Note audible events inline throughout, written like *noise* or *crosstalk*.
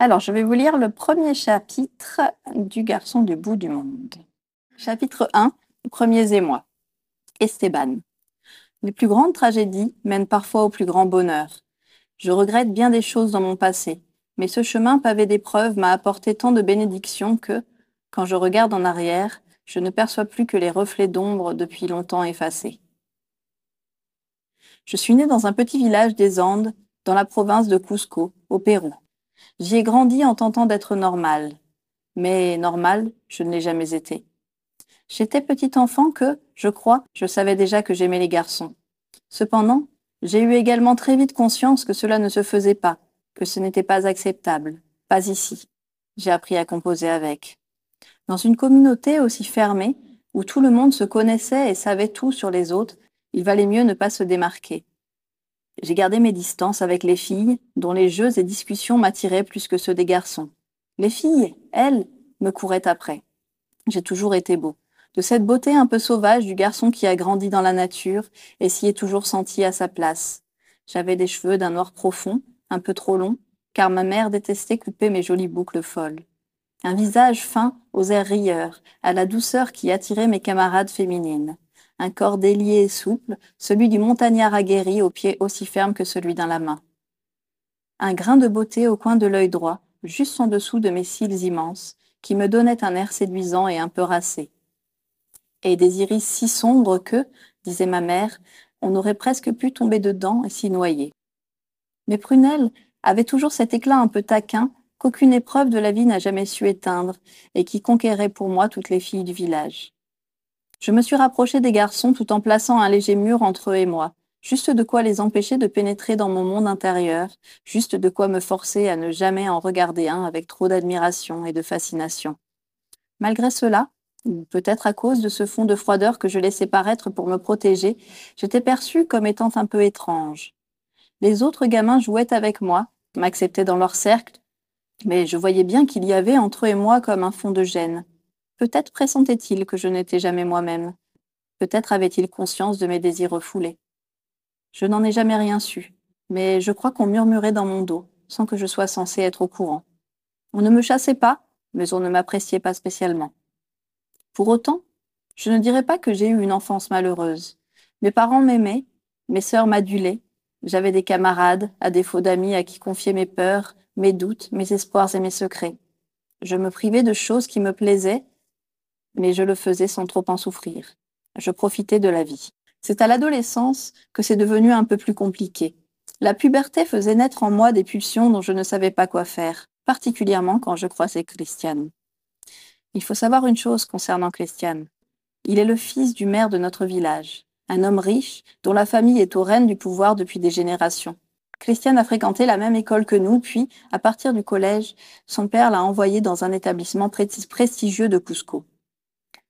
Alors, je vais vous lire le premier chapitre du Garçon du bout du monde. Chapitre 1, Premiers émois. Esteban. Les plus grandes tragédies mènent parfois au plus grand bonheur. Je regrette bien des choses dans mon passé, mais ce chemin pavé d'épreuves m'a apporté tant de bénédictions que, quand je regarde en arrière, je ne perçois plus que les reflets d'ombre depuis longtemps effacés. Je suis né dans un petit village des Andes, dans la province de Cusco, au Pérou. J'y ai grandi en tentant d'être normal. Mais normal, je ne l'ai jamais été. J'étais petit enfant que, je crois, je savais déjà que j'aimais les garçons. Cependant, j'ai eu également très vite conscience que cela ne se faisait pas, que ce n'était pas acceptable, pas ici. J'ai appris à composer avec. Dans une communauté aussi fermée, où tout le monde se connaissait et savait tout sur les autres, il valait mieux ne pas se démarquer. J'ai gardé mes distances avec les filles, dont les jeux et discussions m'attiraient plus que ceux des garçons. Les filles, elles, me couraient après. J'ai toujours été beau. De cette beauté un peu sauvage du garçon qui a grandi dans la nature et s'y est toujours senti à sa place. J'avais des cheveux d'un noir profond, un peu trop longs, car ma mère détestait couper mes jolies boucles folles. Un visage fin aux airs rieurs, à la douceur qui attirait mes camarades féminines un corps délié et souple, celui du montagnard aguerri aux pieds aussi fermes que celui d'un lama. Un grain de beauté au coin de l'œil droit, juste en dessous de mes cils immenses, qui me donnait un air séduisant et un peu racé. Et des iris si sombres que, disait ma mère, on aurait presque pu tomber dedans et s'y noyer. Mes prunelles avaient toujours cet éclat un peu taquin qu'aucune épreuve de la vie n'a jamais su éteindre et qui conquérait pour moi toutes les filles du village. Je me suis rapprochée des garçons tout en plaçant un léger mur entre eux et moi, juste de quoi les empêcher de pénétrer dans mon monde intérieur, juste de quoi me forcer à ne jamais en regarder un avec trop d'admiration et de fascination. Malgré cela, peut-être à cause de ce fond de froideur que je laissais paraître pour me protéger, j'étais perçue comme étant un peu étrange. Les autres gamins jouaient avec moi, m'acceptaient dans leur cercle, mais je voyais bien qu'il y avait entre eux et moi comme un fond de gêne. Peut-être pressentait-il que je n'étais jamais moi-même. Peut-être avait-il conscience de mes désirs refoulés. Je n'en ai jamais rien su, mais je crois qu'on murmurait dans mon dos, sans que je sois censé être au courant. On ne me chassait pas, mais on ne m'appréciait pas spécialement. Pour autant, je ne dirais pas que j'ai eu une enfance malheureuse. Mes parents m'aimaient, mes sœurs m'adulaient, j'avais des camarades, à défaut d'amis à qui confier mes peurs, mes doutes, mes espoirs et mes secrets. Je me privais de choses qui me plaisaient mais je le faisais sans trop en souffrir. Je profitais de la vie. C'est à l'adolescence que c'est devenu un peu plus compliqué. La puberté faisait naître en moi des pulsions dont je ne savais pas quoi faire, particulièrement quand je croisais Christiane. Il faut savoir une chose concernant Christiane. Il est le fils du maire de notre village, un homme riche dont la famille est au règne du pouvoir depuis des générations. Christiane a fréquenté la même école que nous, puis, à partir du collège, son père l'a envoyé dans un établissement prestigieux de Cusco.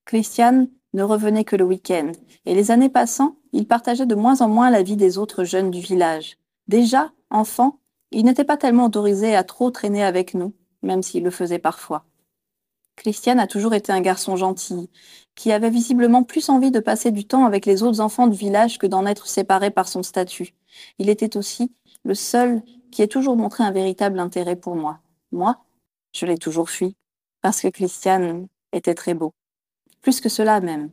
Christian ne revenait que le week-end, et les années passant, il partageait de moins en moins la vie des autres jeunes du village. Déjà, enfant, il n'était pas tellement autorisé à trop traîner avec nous, même s'il le faisait parfois. Christian a toujours été un garçon gentil, qui avait visiblement plus envie de passer du temps avec les autres enfants du village que d'en être séparé par son statut. Il était aussi le seul qui ait toujours montré un véritable intérêt pour moi. Moi, je l'ai toujours fui, parce que Christian était très beau. Plus que cela même.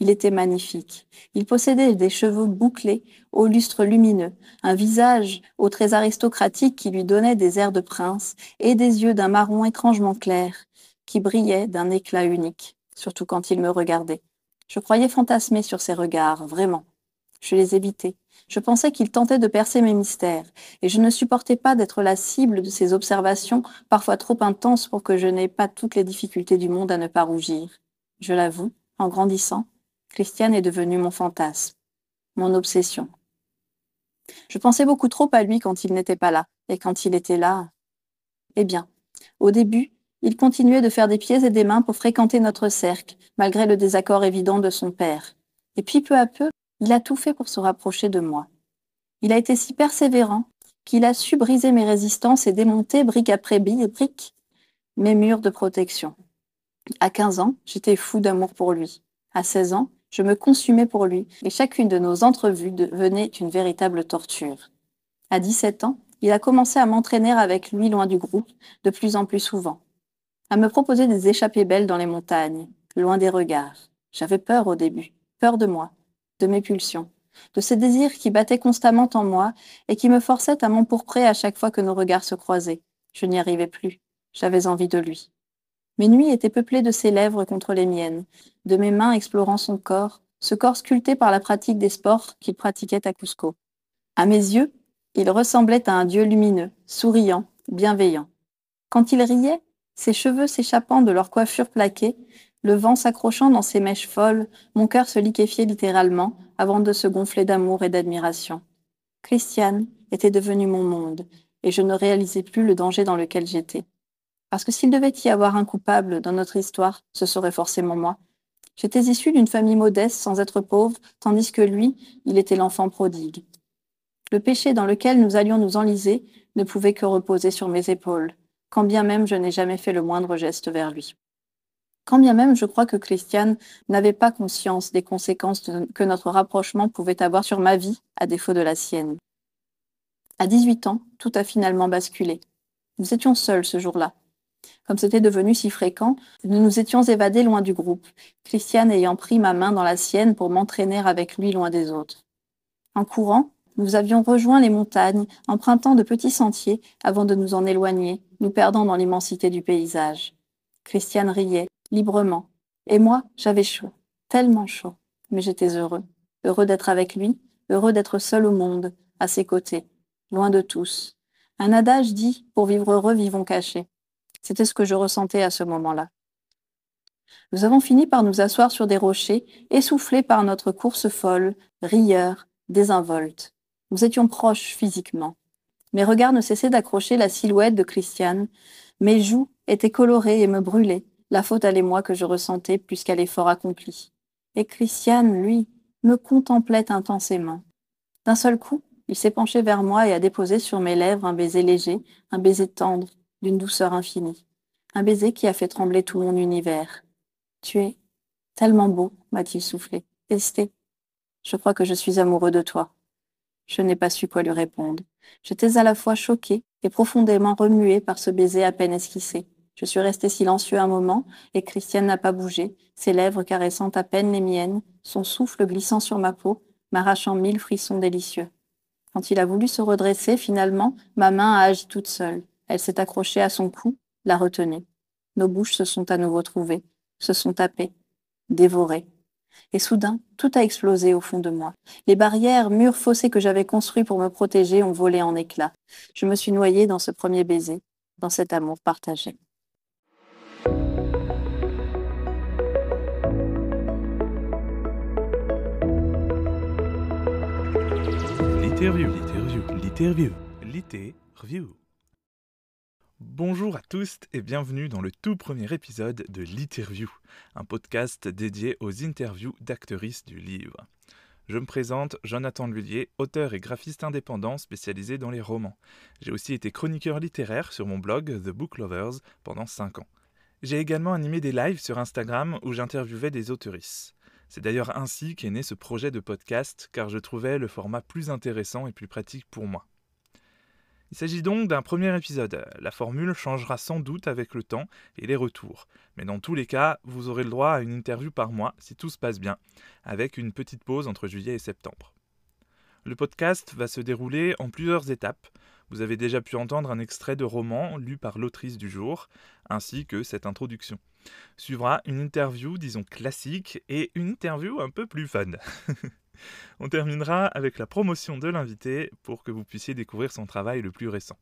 Il était magnifique. Il possédait des cheveux bouclés, au lustre lumineux, un visage aux traits aristocratiques qui lui donnait des airs de prince, et des yeux d'un marron étrangement clair, qui brillaient d'un éclat unique, surtout quand il me regardait. Je croyais fantasmer sur ses regards, vraiment. Je les évitais. Je pensais qu'il tentait de percer mes mystères, et je ne supportais pas d'être la cible de ses observations, parfois trop intenses pour que je n'aie pas toutes les difficultés du monde à ne pas rougir. Je l'avoue, en grandissant, Christiane est devenue mon fantasme, mon obsession. Je pensais beaucoup trop à lui quand il n'était pas là, et quand il était là. Eh bien, au début, il continuait de faire des pieds et des mains pour fréquenter notre cercle, malgré le désaccord évident de son père. Et puis peu à peu, il a tout fait pour se rapprocher de moi. Il a été si persévérant qu'il a su briser mes résistances et démonter brique après brique mes murs de protection. À 15 ans, j'étais fou d'amour pour lui. À 16 ans, je me consumais pour lui et chacune de nos entrevues devenait une véritable torture. À 17 ans, il a commencé à m'entraîner avec lui loin du groupe, de plus en plus souvent, à me proposer des échappées belles dans les montagnes, loin des regards. J'avais peur au début, peur de moi, de mes pulsions, de ces désirs qui battaient constamment en moi et qui me forçaient à m'empourprer à chaque fois que nos regards se croisaient. Je n'y arrivais plus. J'avais envie de lui. Mes nuits étaient peuplées de ses lèvres contre les miennes, de mes mains explorant son corps, ce corps sculpté par la pratique des sports qu'il pratiquait à Cusco. À mes yeux, il ressemblait à un dieu lumineux, souriant, bienveillant. Quand il riait, ses cheveux s'échappant de leur coiffure plaquée, le vent s'accrochant dans ses mèches folles, mon cœur se liquéfiait littéralement avant de se gonfler d'amour et d'admiration. Christiane était devenue mon monde, et je ne réalisais plus le danger dans lequel j'étais. Parce que s'il devait y avoir un coupable dans notre histoire, ce serait forcément moi. J'étais issue d'une famille modeste sans être pauvre, tandis que lui, il était l'enfant prodigue. Le péché dans lequel nous allions nous enliser ne pouvait que reposer sur mes épaules, quand bien même je n'ai jamais fait le moindre geste vers lui. Quand bien même je crois que Christiane n'avait pas conscience des conséquences que notre rapprochement pouvait avoir sur ma vie, à défaut de la sienne. À 18 ans, tout a finalement basculé. Nous étions seuls ce jour-là, comme c'était devenu si fréquent, nous nous étions évadés loin du groupe, Christiane ayant pris ma main dans la sienne pour m'entraîner avec lui loin des autres. En courant, nous avions rejoint les montagnes, empruntant de petits sentiers avant de nous en éloigner, nous perdant dans l'immensité du paysage. Christiane riait, librement. Et moi, j'avais chaud, tellement chaud. Mais j'étais heureux. Heureux d'être avec lui, heureux d'être seul au monde, à ses côtés, loin de tous. Un adage dit, pour vivre heureux, vivons cachés. C'était ce que je ressentais à ce moment-là. Nous avons fini par nous asseoir sur des rochers, essoufflés par notre course folle, rieurs, désinvolte. Nous étions proches physiquement. Mes regards ne cessaient d'accrocher la silhouette de Christiane. Mes joues étaient colorées et me brûlaient, la faute à l'émoi que je ressentais plus qu'à l'effort accompli. Et Christiane, lui, me contemplait intensément. D'un seul coup, il s'est penché vers moi et a déposé sur mes lèvres un baiser léger, un baiser tendre, d'une douceur infinie. Un baiser qui a fait trembler tout mon univers. Tu es tellement beau, m'a-t-il soufflé. Esté, je crois que je suis amoureux de toi. Je n'ai pas su quoi lui répondre. J'étais à la fois choquée et profondément remuée par ce baiser à peine esquissé. Je suis restée silencieux un moment, et Christiane n'a pas bougé, ses lèvres caressant à peine les miennes, son souffle glissant sur ma peau, m'arrachant mille frissons délicieux. Quand il a voulu se redresser, finalement, ma main a agi toute seule. Elle s'est accrochée à son cou, la retenait. Nos bouches se sont à nouveau trouvées, se sont tapées, dévorées. Et soudain, tout a explosé au fond de moi. Les barrières, murs, fossés que j'avais construits pour me protéger ont volé en éclats. Je me suis noyée dans ce premier baiser, dans cet amour partagé. Bonjour à tous et bienvenue dans le tout premier épisode de l'Interview, un podcast dédié aux interviews d'actrices du livre. Je me présente, Jonathan Lullier, auteur et graphiste indépendant spécialisé dans les romans. J'ai aussi été chroniqueur littéraire sur mon blog The Book Lovers pendant 5 ans. J'ai également animé des lives sur Instagram où j'interviewais des auteurices. C'est d'ailleurs ainsi qu'est né ce projet de podcast car je trouvais le format plus intéressant et plus pratique pour moi. Il s'agit donc d'un premier épisode. La formule changera sans doute avec le temps et les retours. Mais dans tous les cas, vous aurez le droit à une interview par mois si tout se passe bien, avec une petite pause entre juillet et septembre. Le podcast va se dérouler en plusieurs étapes. Vous avez déjà pu entendre un extrait de roman lu par l'autrice du jour, ainsi que cette introduction. Suivra une interview, disons classique, et une interview un peu plus fun. *laughs* On terminera avec la promotion de l'invité pour que vous puissiez découvrir son travail le plus récent.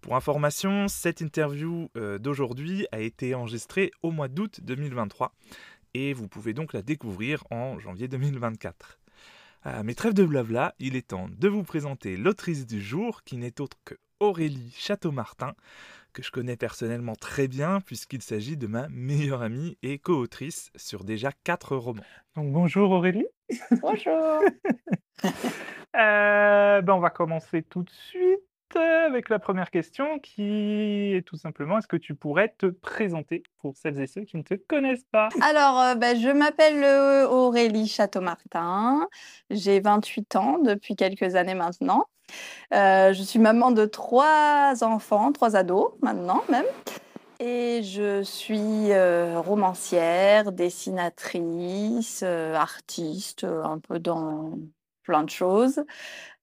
Pour information, cette interview euh, d'aujourd'hui a été enregistrée au mois d'août 2023 et vous pouvez donc la découvrir en janvier 2024. Euh, mais trêve de blabla, il est temps de vous présenter l'autrice du jour qui n'est autre que Aurélie Château-Martin, que je connais personnellement très bien puisqu'il s'agit de ma meilleure amie et co-autrice sur déjà quatre romans. Donc bonjour Aurélie. Bonjour. *laughs* Euh, ben on va commencer tout de suite. avec la première question qui est tout simplement, est-ce que tu pourrais te présenter pour celles et ceux qui ne te connaissent pas? Alors, euh, ben, je m'appelle euh, Aurélie Château-Martin. J'ai 28 ans depuis quelques années maintenant. Euh, je suis maman de trois enfants, trois ados maintenant même. Et je suis romancière, dessinatrice, artiste, un peu dans plein de choses.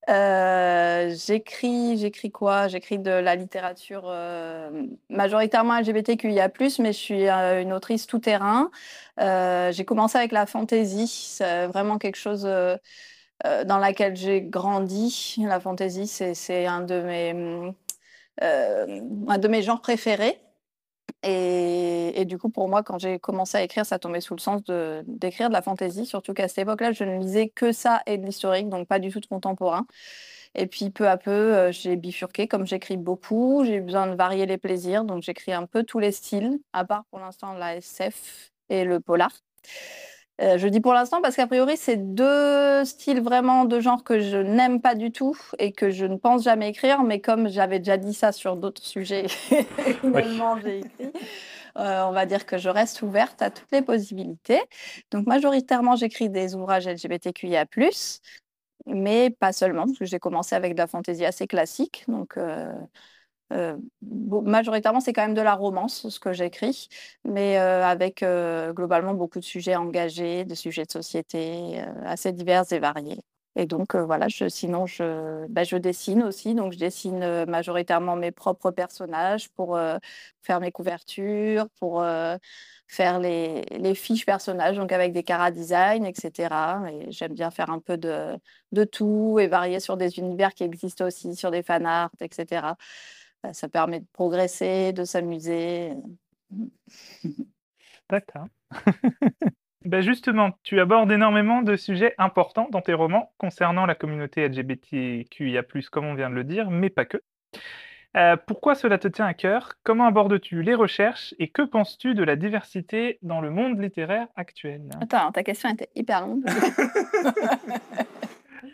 Euh, j'écris, j'écris quoi? J'écris de la littérature euh, majoritairement LGBTQIA+, mais je suis euh, une autrice tout terrain. j'ai commencé avec la fantaisie, c'est vraiment quelque chose dans laquelle j'ai grandi. La fantaisie, c'est un de un de mes genres préférés. Et, du coup, pour moi, quand j'ai commencé à écrire, ça tombait sous le sens d'écrire de, la fantaisie, surtout qu'à cette époque-là, je ne lisais que ça et de l'historique, donc pas du tout de contemporain. Et puis peu à peu, euh, j'ai bifurqué, comme j'écris beaucoup, j'ai besoin de varier les plaisirs, donc j'écris un peu tous les styles, à part pour l'instant la SF et le polar. Euh, je dis pour l'instant parce qu'a priori, c'est deux styles vraiment de genre que je n'aime pas du tout et que je ne pense jamais écrire, mais comme j'avais déjà dit ça sur d'autres sujets, *laughs* finalement, j'ai écrit. Euh, on va dire que je reste ouverte à toutes les possibilités. Donc, majoritairement, j'écris des ouvrages LGBTQIA, mais pas seulement, parce que j'ai commencé avec de la fantaisie assez classique. Donc, euh, euh, majoritairement, c'est quand même de la romance, ce que j'écris, mais euh, avec euh, globalement beaucoup de sujets engagés, de sujets de société assez divers et variés. Et donc, voilà, sinon, je, bah, je dessine aussi. Donc, je dessine majoritairement mes propres personnages pour faire mes couvertures, pour faire les, fiches personnages, donc avec des cara design, etc. Et j'aime bien faire un peu de, de tout et varier sur des univers qui existent aussi, sur des fan art, etc. Bah, ça permet de progresser, de s'amuser. *laughs* D'accord. *laughs* ben justement, tu abordes énormément de sujets importants dans tes romans concernant la communauté LGBTQIA, comme on vient de le dire, mais pas que. Euh, pourquoi cela te tient à cœur? Comment abordes-tu les recherches et que penses-tu de la diversité dans le monde littéraire actuel? Attends, ta question était hyper longue. *laughs*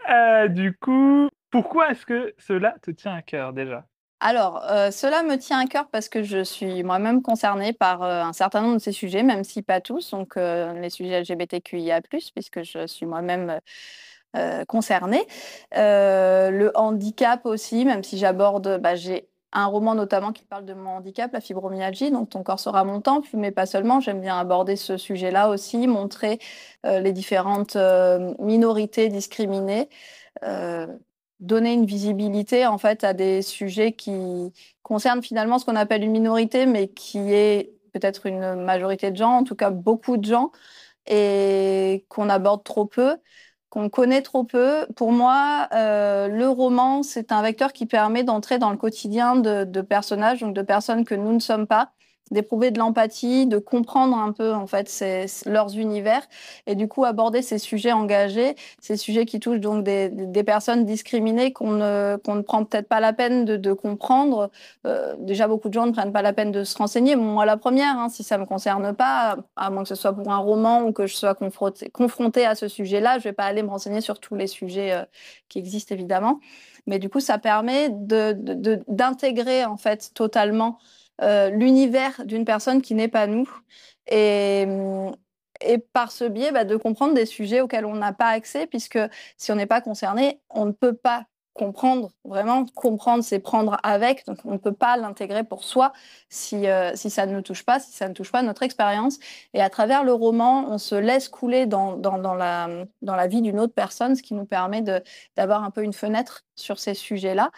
Euh, du coup, pourquoi est-ce que cela te tient à cœur déjà? Alors, euh, cela me tient à cœur parce que je suis moi-même concernée par euh, un certain nombre de ces sujets, même si pas tous, donc euh, les sujets LGBTQIA, puisque je suis moi-même concernée. le handicap aussi, même si j'aborde, bah, j'ai un roman notamment qui parle de mon handicap, la fibromyalgie, donc ton corps sera mon temple, mais pas seulement, j'aime bien aborder ce sujet-là aussi, montrer les différentes minorités discriminées donner une visibilité en fait à des sujets qui concernent finalement ce qu'on appelle une minorité, mais qui est peut-être une majorité de gens, en tout cas beaucoup de gens, et qu'on aborde trop peu, qu'on connaît trop peu. Pour moi, euh, le roman, c'est un vecteur qui permet d'entrer dans le quotidien de, de personnages, donc de personnes que nous ne sommes pas, d'éprouver de l'empathie, de comprendre un peu en fait leurs univers et du coup aborder ces sujets engagés, ces sujets qui touchent donc des, personnes discriminées qu'on ne, ne prend peut-être pas la peine de, comprendre. Euh, déjà beaucoup de gens ne prennent pas la peine de se renseigner. Moi la première, hein, si ça me concerne pas, à moins que ce soit pour un roman ou que je sois confrontée à ce sujet-là, je vais pas aller me renseigner sur tous les sujets euh, qui existent évidemment. Mais du coup, ça permet d'intégrer en fait totalement l'univers d'une personne qui n'est pas nous. Et, par ce biais, bah, de comprendre des sujets auxquels on n'a pas accès, puisque si on n'est pas concerné, on ne peut pas comprendre, vraiment comprendre, c'est prendre avec, donc on ne peut pas l'intégrer pour soi si, euh, si ça ne nous touche pas, si ça ne touche pas notre expérience. Et à travers le roman, on se laisse couler dans, dans, la, dans la vie d'une autre personne, ce qui nous permet d'avoir un peu une fenêtre sur ces sujets-là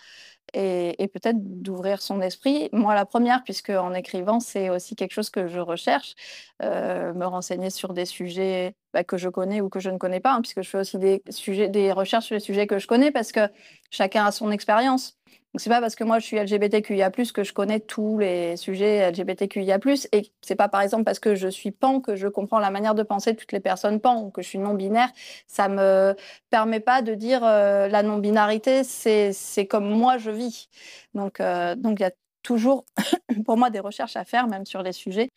et, peut-être d'ouvrir son esprit. Moi, la première, puisque en écrivant, c'est aussi quelque chose que je recherche, euh, me renseigner sur des sujets bah, que je connais ou que je ne connais pas, hein, puisque je fais aussi des, des recherches sur les sujets que je connais, parce que chacun a son expérience. Donc c'est pas parce que moi je suis LGBTQIA+ que je connais tous les sujets LGBTQIA+, et c'est pas par exemple parce que je suis pan que je comprends la manière de penser de toutes les personnes pan ou que je suis non binaire. Ça me permet pas de dire euh, la non binarité c'est c'est comme moi je vis. Donc euh, donc il y a toujours *coughs* pour moi des recherches à faire même sur les sujets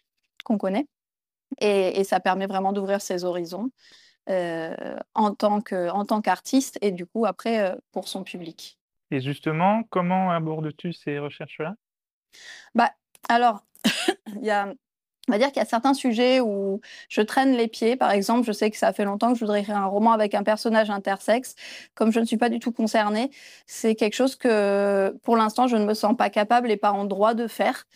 qu'on connaît, et, ça permet vraiment d'ouvrir ses horizons. Euh, en tant qu'artiste et du coup après pour son public. Et justement, comment abordes-tu ces recherches-là? Bah, Alors, *coughs* il y a on va dire qu'il y a certains sujets où je traîne les pieds. Par exemple, je sais que ça fait longtemps que je voudrais écrire un roman avec un personnage intersexe. Comme je ne suis pas du tout concernée, c'est quelque chose que, pour l'instant, je ne me sens pas capable et pas en droit de faire.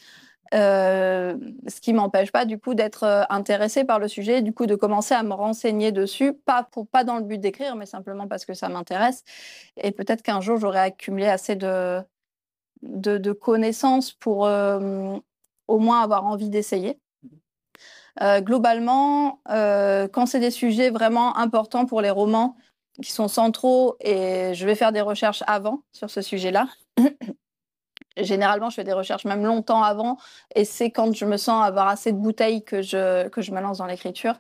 Euh, ce qui m'empêche pas du coup d'être euh, intéressée par le sujet, du coup de commencer à me renseigner dessus, pas pour pas dans le but d'écrire, mais simplement parce que ça m'intéresse. Et peut-être qu'un jour j'aurai accumulé assez de de, connaissances pour euh, au moins avoir envie d'essayer. Globalement, quand c'est des sujets vraiment importants pour les romans qui sont centraux, et je vais faire des recherches avant sur ce sujet-là. Généralement, je fais des recherches même longtemps avant, et c'est quand je me sens avoir assez de bouteilles que je, que je me lance dans l'écriture.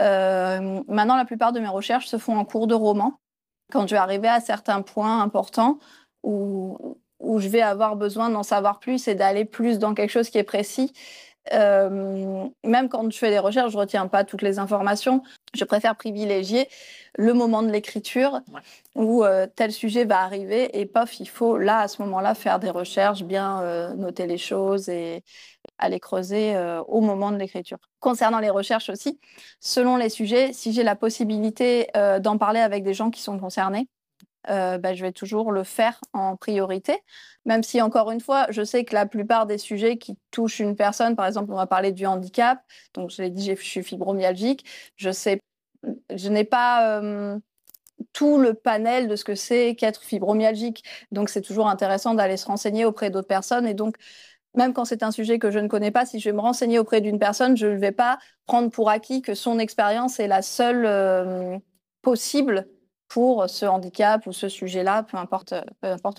Euh, maintenant, la plupart de mes recherches se font en cours de roman, quand je vais arriver à certains points importants où, où je vais avoir besoin d'en savoir plus et d'aller plus dans quelque chose qui est précis. Euh, même quand je fais des recherches, je retiens pas toutes les informations. Je préfère privilégier le moment de l'écriture où euh, tel sujet va arriver et paf, il faut là à ce moment-là faire des recherches, bien euh, noter les choses et aller creuser au moment de l'écriture. Concernant les recherches aussi, selon les sujets, si j'ai la possibilité d'en parler avec des gens qui sont concernés, euh, bah, je vais toujours le faire en priorité. Même si, encore une fois, je sais que la plupart des sujets qui touchent une personne, par exemple, on va parler du handicap, donc je l'ai dit, je suis fibromyalgique, je sais, je n'ai pas euh, tout le panel de ce que c'est qu'être fibromyalgique. Donc, c'est toujours intéressant d'aller se renseigner auprès d'autres personnes. Et donc, même quand c'est un sujet que je ne connais pas, si je vais me renseigner auprès d'une personne, je ne vais pas prendre pour acquis que son expérience est la seule euh, possible pour ce handicap ou ce sujet-là, peu importe,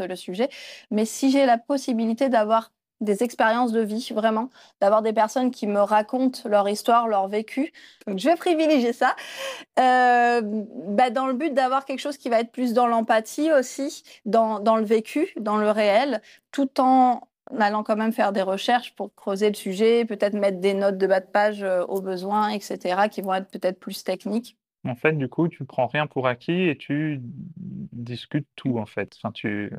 le sujet. Mais si j'ai la possibilité d'avoir des expériences de vie, vraiment, d'avoir des personnes qui me racontent leur histoire, leur vécu. je vais privilégier ça, euh, bah, dans le but d'avoir quelque chose qui va être plus dans l'empathie aussi, dans, le vécu, dans le réel, tout en allant quand même faire des recherches pour creuser le sujet, peut-être mettre des notes de bas de page euh, au besoin, etc., qui vont être peut-être plus techniques. En fait, du coup, tu prends rien pour acquis et tu discutes tout, en fait. Enfin, tu...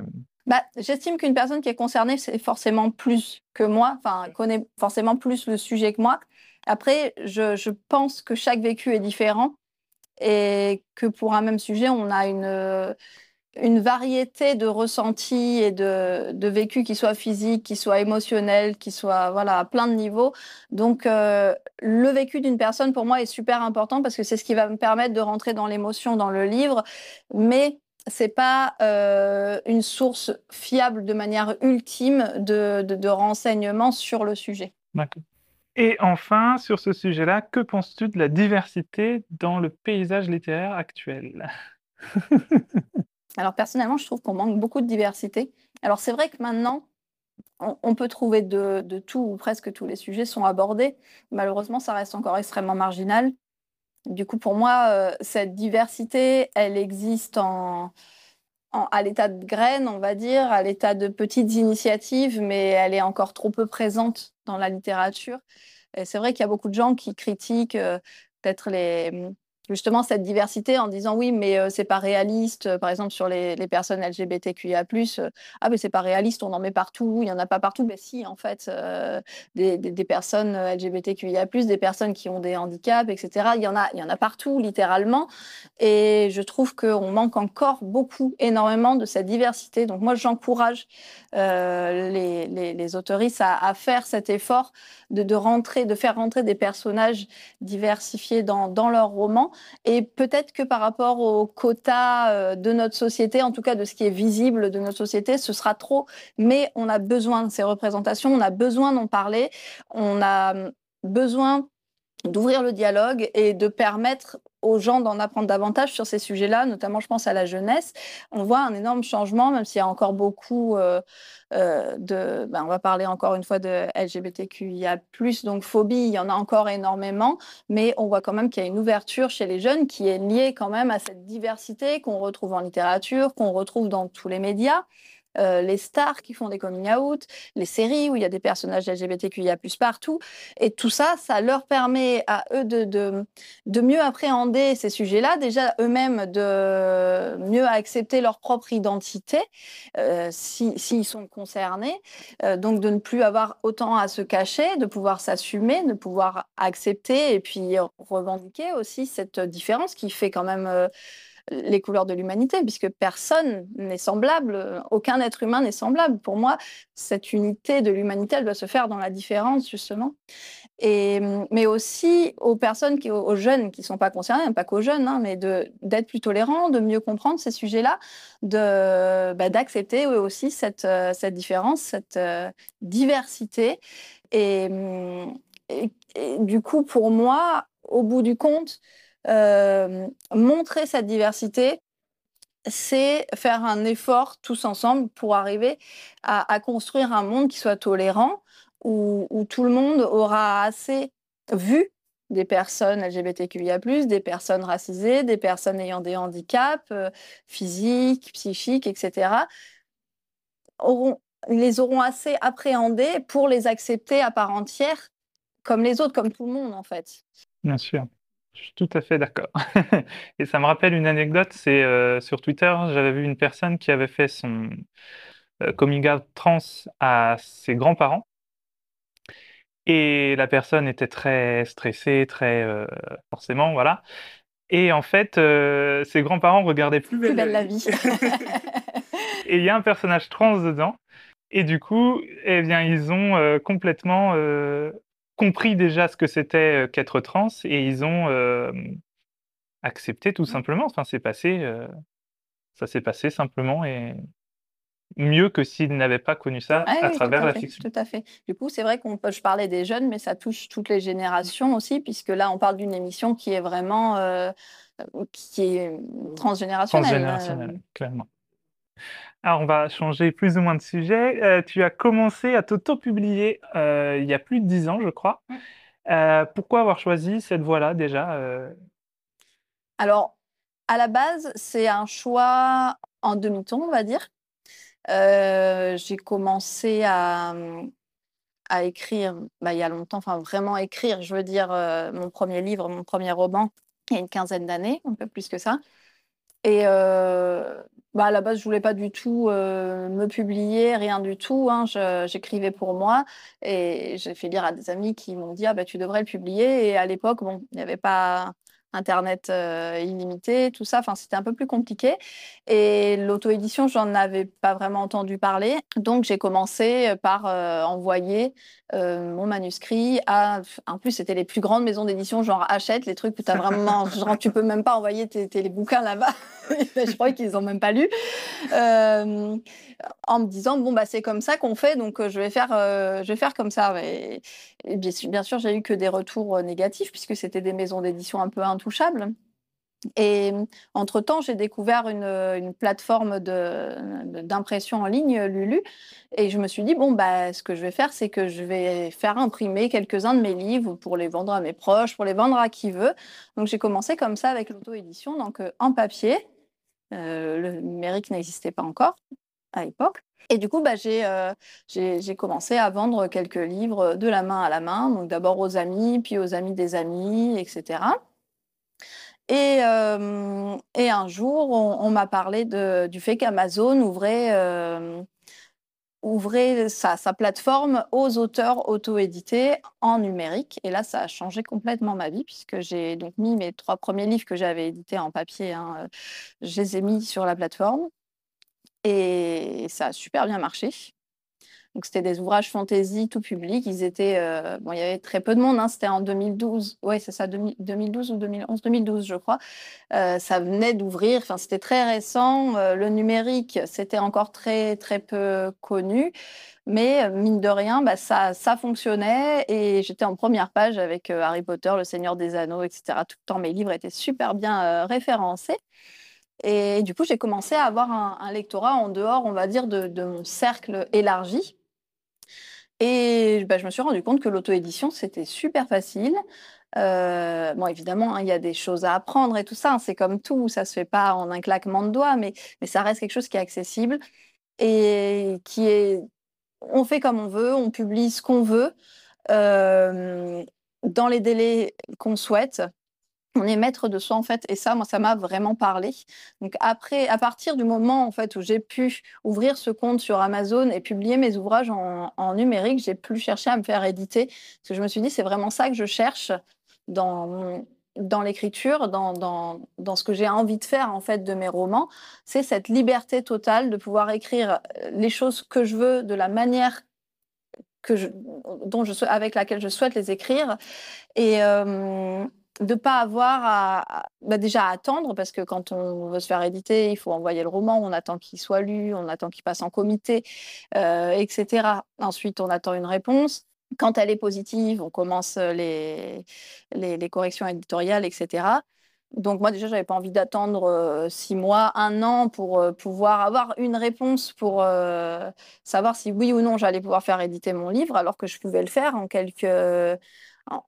Bah, j'estime qu'une personne qui est concernée, c'est forcément plus que moi, enfin, connaît forcément plus le sujet que moi. Après, je, je pense que chaque vécu est différent et que pour un même sujet, on a une une variété de ressentis et de, vécus qui soient physiques, qui soient émotionnels, qui soient voilà, à plein de niveaux. Donc, euh, le vécu d'une personne, pour moi, est super important parce que c'est ce qui va me permettre de rentrer dans l'émotion dans le livre. Mais c'est pas euh, une source fiable de manière ultime de, de, de renseignements sur le sujet. D'accord. Et enfin, sur ce sujet-là, que penses-tu de la diversité dans le paysage littéraire actuel? *laughs* Alors personnellement, je trouve qu'on manque beaucoup de diversité. Alors c'est vrai que maintenant, on, peut trouver de, tout ou presque tous les sujets sont abordés. Malheureusement, ça reste encore extrêmement marginal. Du coup, pour moi, euh, cette diversité, elle existe en, à l'état de graines, on va dire, à l'état de petites initiatives, mais elle est encore trop peu présente dans la littérature. Et c'est vrai qu'il y a beaucoup de gens qui critiquent euh, peut-être les, justement cette diversité en disant oui, mais euh, c'est pas réaliste. Euh, par exemple, sur les, personnes LGBTQIA+, euh, ah mais c'est pas réaliste, on en met partout, il y en a pas partout. Mais si, en fait, des, personnes LGBTQIA+, des personnes qui ont des handicaps, etc. Il y en a, il y en a partout, littéralement. Et je trouve qu'on manque encore beaucoup, énormément de cette diversité. Donc moi, j'encourage les, les, autoristes à, faire cet effort de, de rentrer, de faire rentrer des personnages diversifiés dans, dans leurs romans et peut-être que par rapport aux quotas euh, de notre société, en tout cas de ce qui est visible de notre société, ce sera trop. Mais on a besoin de ces représentations, on a besoin d'en parler, on a hum, besoin d'ouvrir le dialogue et de permettre aux gens d'en apprendre davantage sur ces sujets-là, notamment je pense à la jeunesse. On voit un énorme changement, même s'il y a encore beaucoup euh, euh, de... Ben, on va parler encore une fois de LGBTQIA, donc phobie, il y en a encore énormément, mais on voit quand même qu'il y a une ouverture chez les jeunes qui est liée quand même à cette diversité qu'on retrouve en littérature, qu'on retrouve dans tous les médias. Euh, les stars qui font des coming out, les séries où il y a des personnages LGBTQIA+ partout, et tout ça, ça leur permet à eux de, mieux appréhender ces sujets-là, déjà eux-mêmes de mieux accepter leur propre identité euh, s'ils sont concernés, euh, donc de ne plus avoir autant à se cacher, de pouvoir s'assumer, de pouvoir accepter et puis revendiquer aussi cette différence qui fait quand même les couleurs de l'humanité, puisque personne n'est semblable, aucun être humain n'est semblable. Pour moi, cette unité de l'humanité, elle doit se faire dans la différence, justement. Et, mais aussi aux personnes, aux jeunes qui ne sont pas concernés, pas qu'aux jeunes, hein, mais d'être plus tolérants, de mieux comprendre ces sujets-là, bah, d'accepter aussi cette, cette différence, cette euh, diversité. Et, du coup, pour moi, au bout du compte, euh, montrer cette diversité, c'est faire un effort tous ensemble pour arriver à, construire un monde qui soit tolérant, où, tout le monde aura assez vu des personnes LGBTQIA+, des personnes racisées, des personnes ayant des handicaps euh, physiques, psychiques, etc., les auront assez appréhendés pour les accepter à part entière, comme les autres, comme tout le monde en fait. Bien sûr. Je suis tout à fait d'accord. *laughs* Et ça me rappelle une anecdote, c'est euh, sur Twitter, j'avais vu une personne qui avait fait son euh, coming out trans à ses grands-parents. Et la personne était très stressée, très euh, forcément, voilà. Et en fait, ses grands-parents regardaient plus belle, la vie. *laughs* et il y a un personnage trans dedans. Et du coup, eh bien, ils ont complètement compris déjà ce que c'était euh, qu'être trans et ils ont euh, accepté tout mmh. simplement. Enfin, c'est passé, euh, ça s'est passé simplement et mieux que s'ils n'avaient pas connu ça ah à travers la fiction. Tout à fait. Du coup, c'est vrai qu'on peut, je parlais des jeunes, mais ça touche toutes les générations aussi, puisque là, on parle d'une émission qui est vraiment qui est transgénérationnelle. Transgénérationnelle, clairement. Alors, on va changer plus ou moins de sujet. Euh, tu as commencé à t'auto-publier euh, il y a plus de dix ans, je crois. Euh, pourquoi avoir choisi cette voie-là déjà Alors, à la base, c'est un choix en demi-ton, on va dire. j'ai commencé à, à écrire bah, il y a longtemps, enfin vraiment écrire, je veux dire, mon premier livre, mon premier roman, il y a une quinzaine d'années, un peu plus que ça. Et bah, à la base, je voulais pas du tout me publier, rien du tout. Hein. J'écrivais pour moi et j'ai fait lire à des amis qui m'ont dit ah bah tu devrais le publier. Et à l'époque, bon, il n'y avait pas Internet euh, illimité, tout ça. Enfin, c'était un peu plus compliqué. Et l'auto-édition, j'en avais pas vraiment entendu parler. Donc, j'ai commencé par euh, envoyer euh, mon manuscrit à. En plus, c'était les plus grandes maisons d'édition, genre Hachette, les trucs où as vraiment. *laughs* genre, tu peux même pas envoyer tes, tes bouquins là-bas. *laughs* je crois qu'ils ont même pas lu en me disant bon bah c'est comme ça qu'on fait donc je vais faire je vais faire comme ça et, bien, sûr j'ai eu que des retours négatifs puisque c'était des maisons d'édition un peu et entre temps j'ai découvert une, plateforme d'impression en ligne Lulu et je me suis dit bon bah ce que je vais faire c'est que je vais faire imprimer quelques-uns de mes livres pour les vendre à mes proches pour les vendre à qui veut donc j'ai commencé comme ça avec l'auto édition donc en papier le numérique n'existait pas encore à l'époque. Et du coup, bah, euh, j'ai commencé à vendre quelques livres de la main à la main, donc d'abord aux amis, puis aux amis des amis, etc. Et, euh, et un jour, on, m'a parlé du fait qu'Amazon ouvrait, euh, sa, plateforme aux auteurs auto-édités en numérique. Et là, ça a changé complètement ma vie, puisque j'ai donc mis mes trois premiers livres que j'avais édités en papier, hein, je les ai mis sur la plateforme. Et ça a super bien marché. Donc, c'était des ouvrages fantasy tout public. Ils étaient, euh, bon, il y avait très peu de monde. Hein. C'était en 2012. Oui, c'est ça, 2012 ou 2011, 2012, je crois. Euh, ça venait d'ouvrir. Enfin, c'était très récent. Euh, le numérique, c'était encore très, très peu connu. Mais mine de rien, bah, ça, ça fonctionnait. Et j'étais en première page avec Harry Potter, Le Seigneur des Anneaux, etc. Tout le temps, mes livres étaient super bien référencés. Et du coup, j'ai commencé à avoir un, lectorat en dehors, on va dire, de, mon cercle élargi. Et bah, je me suis rendu compte que l'auto-édition, c'était super facile. Euh, bon, évidemment, hein, il y a des choses à apprendre et tout ça. Hein, c'est comme tout, ça se fait pas en un claquement de doigts, mais, mais ça reste quelque chose qui est accessible. et qui est on fait comme on veut, on publie ce qu'on veut euh, dans les délais qu'on souhaite. On est maître de soi en fait, et ça, moi, ça m'a vraiment parlé. Donc après, à partir du moment en fait où j'ai pu ouvrir ce compte sur Amazon et publier mes ouvrages en, numérique, j'ai plus cherché à me faire éditer. Parce que je me suis dit c'est vraiment ça que je cherche dans dans l'écriture, dans, dans, dans, ce que j'ai envie de faire en fait de mes romans, c'est cette liberté totale de pouvoir écrire euh, les choses que je veux de la manière que je, dont je, avec laquelle je souhaite les écrire. Et euh, de pas avoir à, bah déjà à attendre parce que quand on veut se faire éditer, il faut envoyer le roman, on attend qu'il soit lu, on attend qu'il passe en comité, euh, etc. Ensuite, on attend une réponse. Quand elle est positive, on commence les, les, corrections éditoriales, etc. Donc moi déjà, j'avais pas envie d'attendre euh, six mois, un an pour euh, pouvoir avoir une réponse pour euh, savoir si oui ou non j'allais pouvoir faire éditer mon livre, alors que je pouvais le faire en quelques,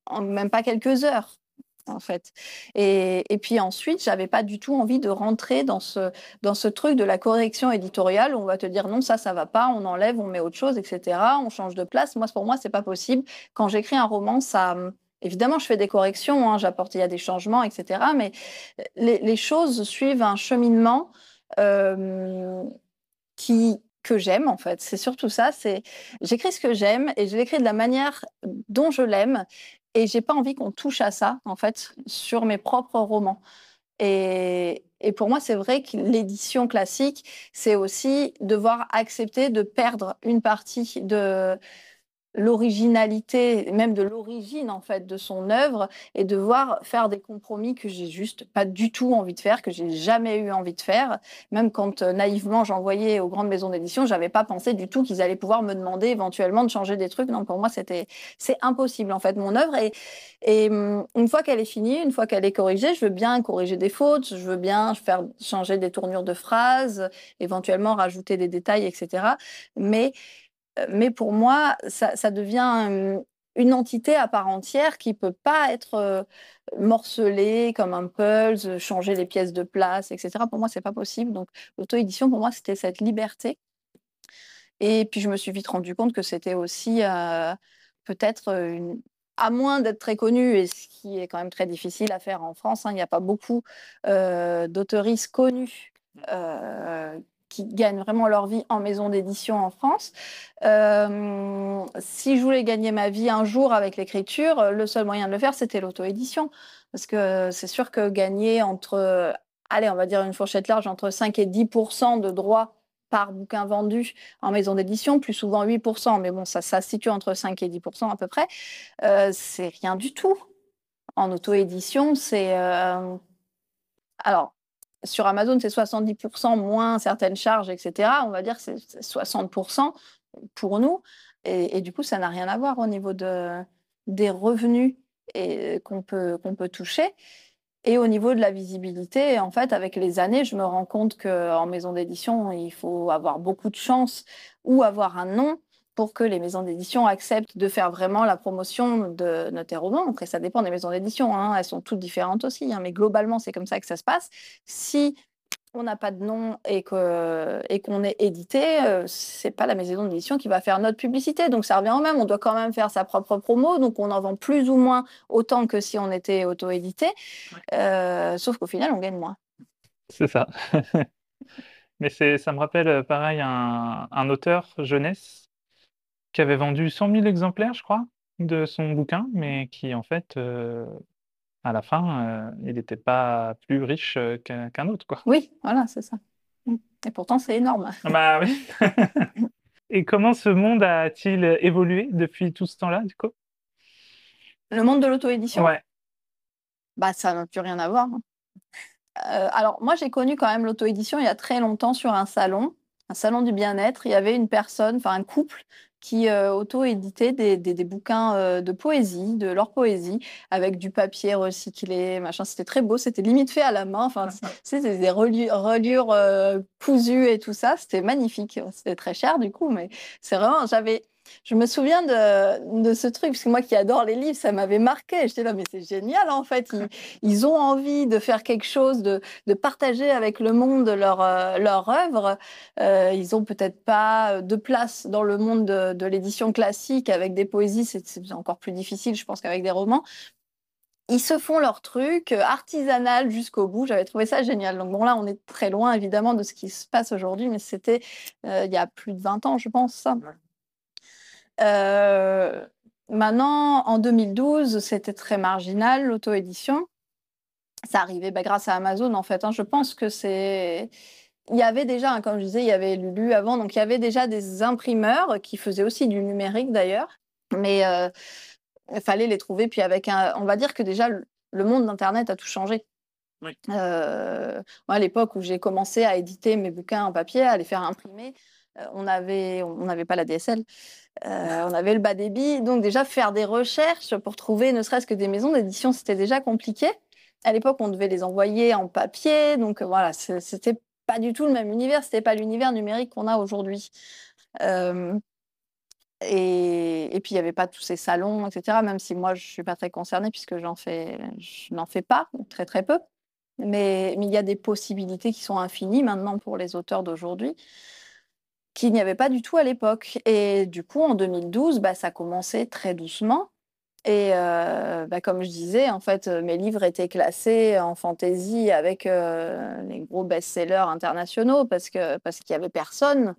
en même pas quelques heures en fait. Et, et puis ensuite, j'avais pas du tout envie de rentrer dans ce, dans ce truc de la correction éditoriale où on va te dire non, ça, ça va pas, on enlève, on met autre chose, etc. On change de place. Moi, pour moi, c'est pas possible. Quand j'écris un roman, ça, évidemment, je fais des corrections, hein, j'apporte, il y a des changements, etc. Mais les, les choses suivent un cheminement euh, qui, que j'aime en fait. C'est surtout ça. C'est j'écris ce que j'aime et je l'écris de la manière dont je l'aime et j'ai pas envie qu'on touche à ça, en fait, sur mes propres romans. Et, et pour moi, c'est vrai que l'édition classique, c'est aussi devoir accepter de perdre une partie de, l'originalité, même de l'origine en fait de son œuvre, et devoir faire des compromis que j'ai juste pas du tout envie de faire, que j'ai jamais eu envie de faire. Même quand euh, naïvement j'envoyais aux grandes maisons d'édition, j'avais pas pensé du tout qu'ils allaient pouvoir me demander éventuellement de changer des trucs. Non, pour moi c'était c'est impossible en fait mon œuvre. Et, hum, une fois qu'elle est finie, une fois qu'elle est corrigée, je veux bien corriger des fautes, je veux bien faire changer des tournures de phrases, éventuellement rajouter des détails, etc. Mais mais pour moi, ça, ça devient une entité à part entière qui peut pas être morcelée comme un puzzle, changer les pièces de place, etc. Pour moi, c'est pas possible. Donc, l'auto-édition, pour moi, c'était cette liberté. Et puis, je me suis vite rendu compte que c'était aussi euh, peut-être une, à moins d'être très connu, et ce qui est quand même très difficile à faire en France, hein, il n'y a pas beaucoup euh, d'auteuristes connus euh, qui gagnent vraiment leur vie en maison d'édition en France. Euh, si je voulais gagner ma vie un jour avec l'écriture, le seul moyen de le faire, c'était l'auto-édition. Parce que c'est sûr que gagner entre, allez, on va dire une fourchette large, entre 5 et 10 de droits par bouquin vendu en maison d'édition, plus souvent 8% mais bon, ça, ça se situe entre 5 et 10 à peu près, euh, c'est rien du tout. En auto-édition, c'est... Euh... Alors, sur Amazon, c'est 70% moins certaines charges, etc. On va dire que c'est 60% pour nous. Et, du coup, ça n'a rien à voir au niveau de, des revenus qu'on peut, qu'on peut toucher. Et au niveau de la visibilité, en fait, avec les années, je me rends compte qu'en maison d'édition, il faut avoir beaucoup de chance ou avoir un nom pour que les maisons d'édition acceptent de faire vraiment la promotion de notre roman. Après, ça dépend des maisons d'édition, hein. elles sont toutes différentes aussi, hein. mais globalement, c'est comme ça que ça se passe. Si on n'a pas de nom et qu'on et qu'on est édité, euh, c'est pas la maison d'édition qui va faire notre publicité. Donc ça revient au même. On doit quand même faire sa propre promo. Donc on en vend plus ou moins autant que si on était auto-édité. Euh, sauf qu'au final, on gagne moins. C'est ça. *laughs* Mais ça me rappelle euh, pareil un, un auteur jeunesse qui avait vendu 100 000 exemplaires, je crois, de son bouquin, mais qui, en fait, euh, à la fin, euh, il n'était pas plus riche euh, qu'un autre, quoi. Oui, voilà, c'est ça. Et pourtant, c'est énorme. Ah bah oui. *laughs* Et comment ce monde a-t-il évolué depuis tout ce temps-là, du coup? Le monde de l'auto-édition Ouais. Bah, ça n'a plus rien à voir. Hein. alors, moi, j'ai connu quand même l'auto-édition il y a très longtemps sur un salon, un salon du bien-être. Il y avait une personne, enfin un couple, qui euh, auto-éditaient des, des, des bouquins euh, de poésie, de leur poésie, avec du papier recyclé, machin. C'était très beau, c'était limite fait à la main. Enfin, c'était des reliures, euh, cousues et tout ça. C'était magnifique. C'était très cher du coup, mais c'est vraiment, j'avais, je me souviens de, ce truc, parce que moi qui adore les livres, ça m'avait marqué. J'étais là, mais c'est génial en fait. Ils, ont envie de faire quelque chose, de, partager avec le monde leur, euh, œuvre. Euh, ils ont peut-être pas de place dans le monde de, l'édition classique avec des poésies, c'est encore plus difficile, je pense, qu'avec des romans ils se font leur truc artisanal jusqu'au bout. J'avais trouvé ça génial. Donc bon, là, on est très loin évidemment de ce qui se passe aujourd'hui, mais c'était il y a plus de 20 ans, je pense. Euh, maintenant, en 2012, c'était très marginal, l'auto-édition. Ça arrivait bah, grâce à Amazon, en fait. Hein. Je pense que c'est... Il y avait déjà, hein, comme je disais, il y avait Lulu avant, donc il y avait déjà des imprimeurs qui faisaient aussi du numérique d'ailleurs, mais euh, il fallait les trouver. Puis avec un, on va dire que déjà le monde d'Internet a tout changé. Euh, moi, à l'époque où j'ai commencé à éditer mes bouquins en papier, à les faire imprimer, on n'avait on n'avait pas la DSL. Euh, on avait le bas débit. Donc déjà, faire des recherches pour trouver ne serait-ce que des maisons d'édition, c'était déjà compliqué. À l'époque, on devait les envoyer en papier. Donc euh, voilà, c'était pas du tout le même univers. C'était pas l'univers numérique qu'on a aujourd'hui. Euh, et, puis, il n'y avait pas tous ces salons, etc. Même si moi, je suis pas très concernée puisque j'en fais, je n'en fais pas, très très peu. Mais il y a des possibilités qui sont infinies maintenant pour les auteurs d'aujourd'hui qu'il n'y avait pas du tout à l'époque. Et du coup, en 2012, bah, ça commençait très doucement. Et euh, bah, comme je disais, en fait, euh, mes livres étaient classés en fantasy avec euh, les gros best-sellers internationaux parce que parce qu'il y avait personne.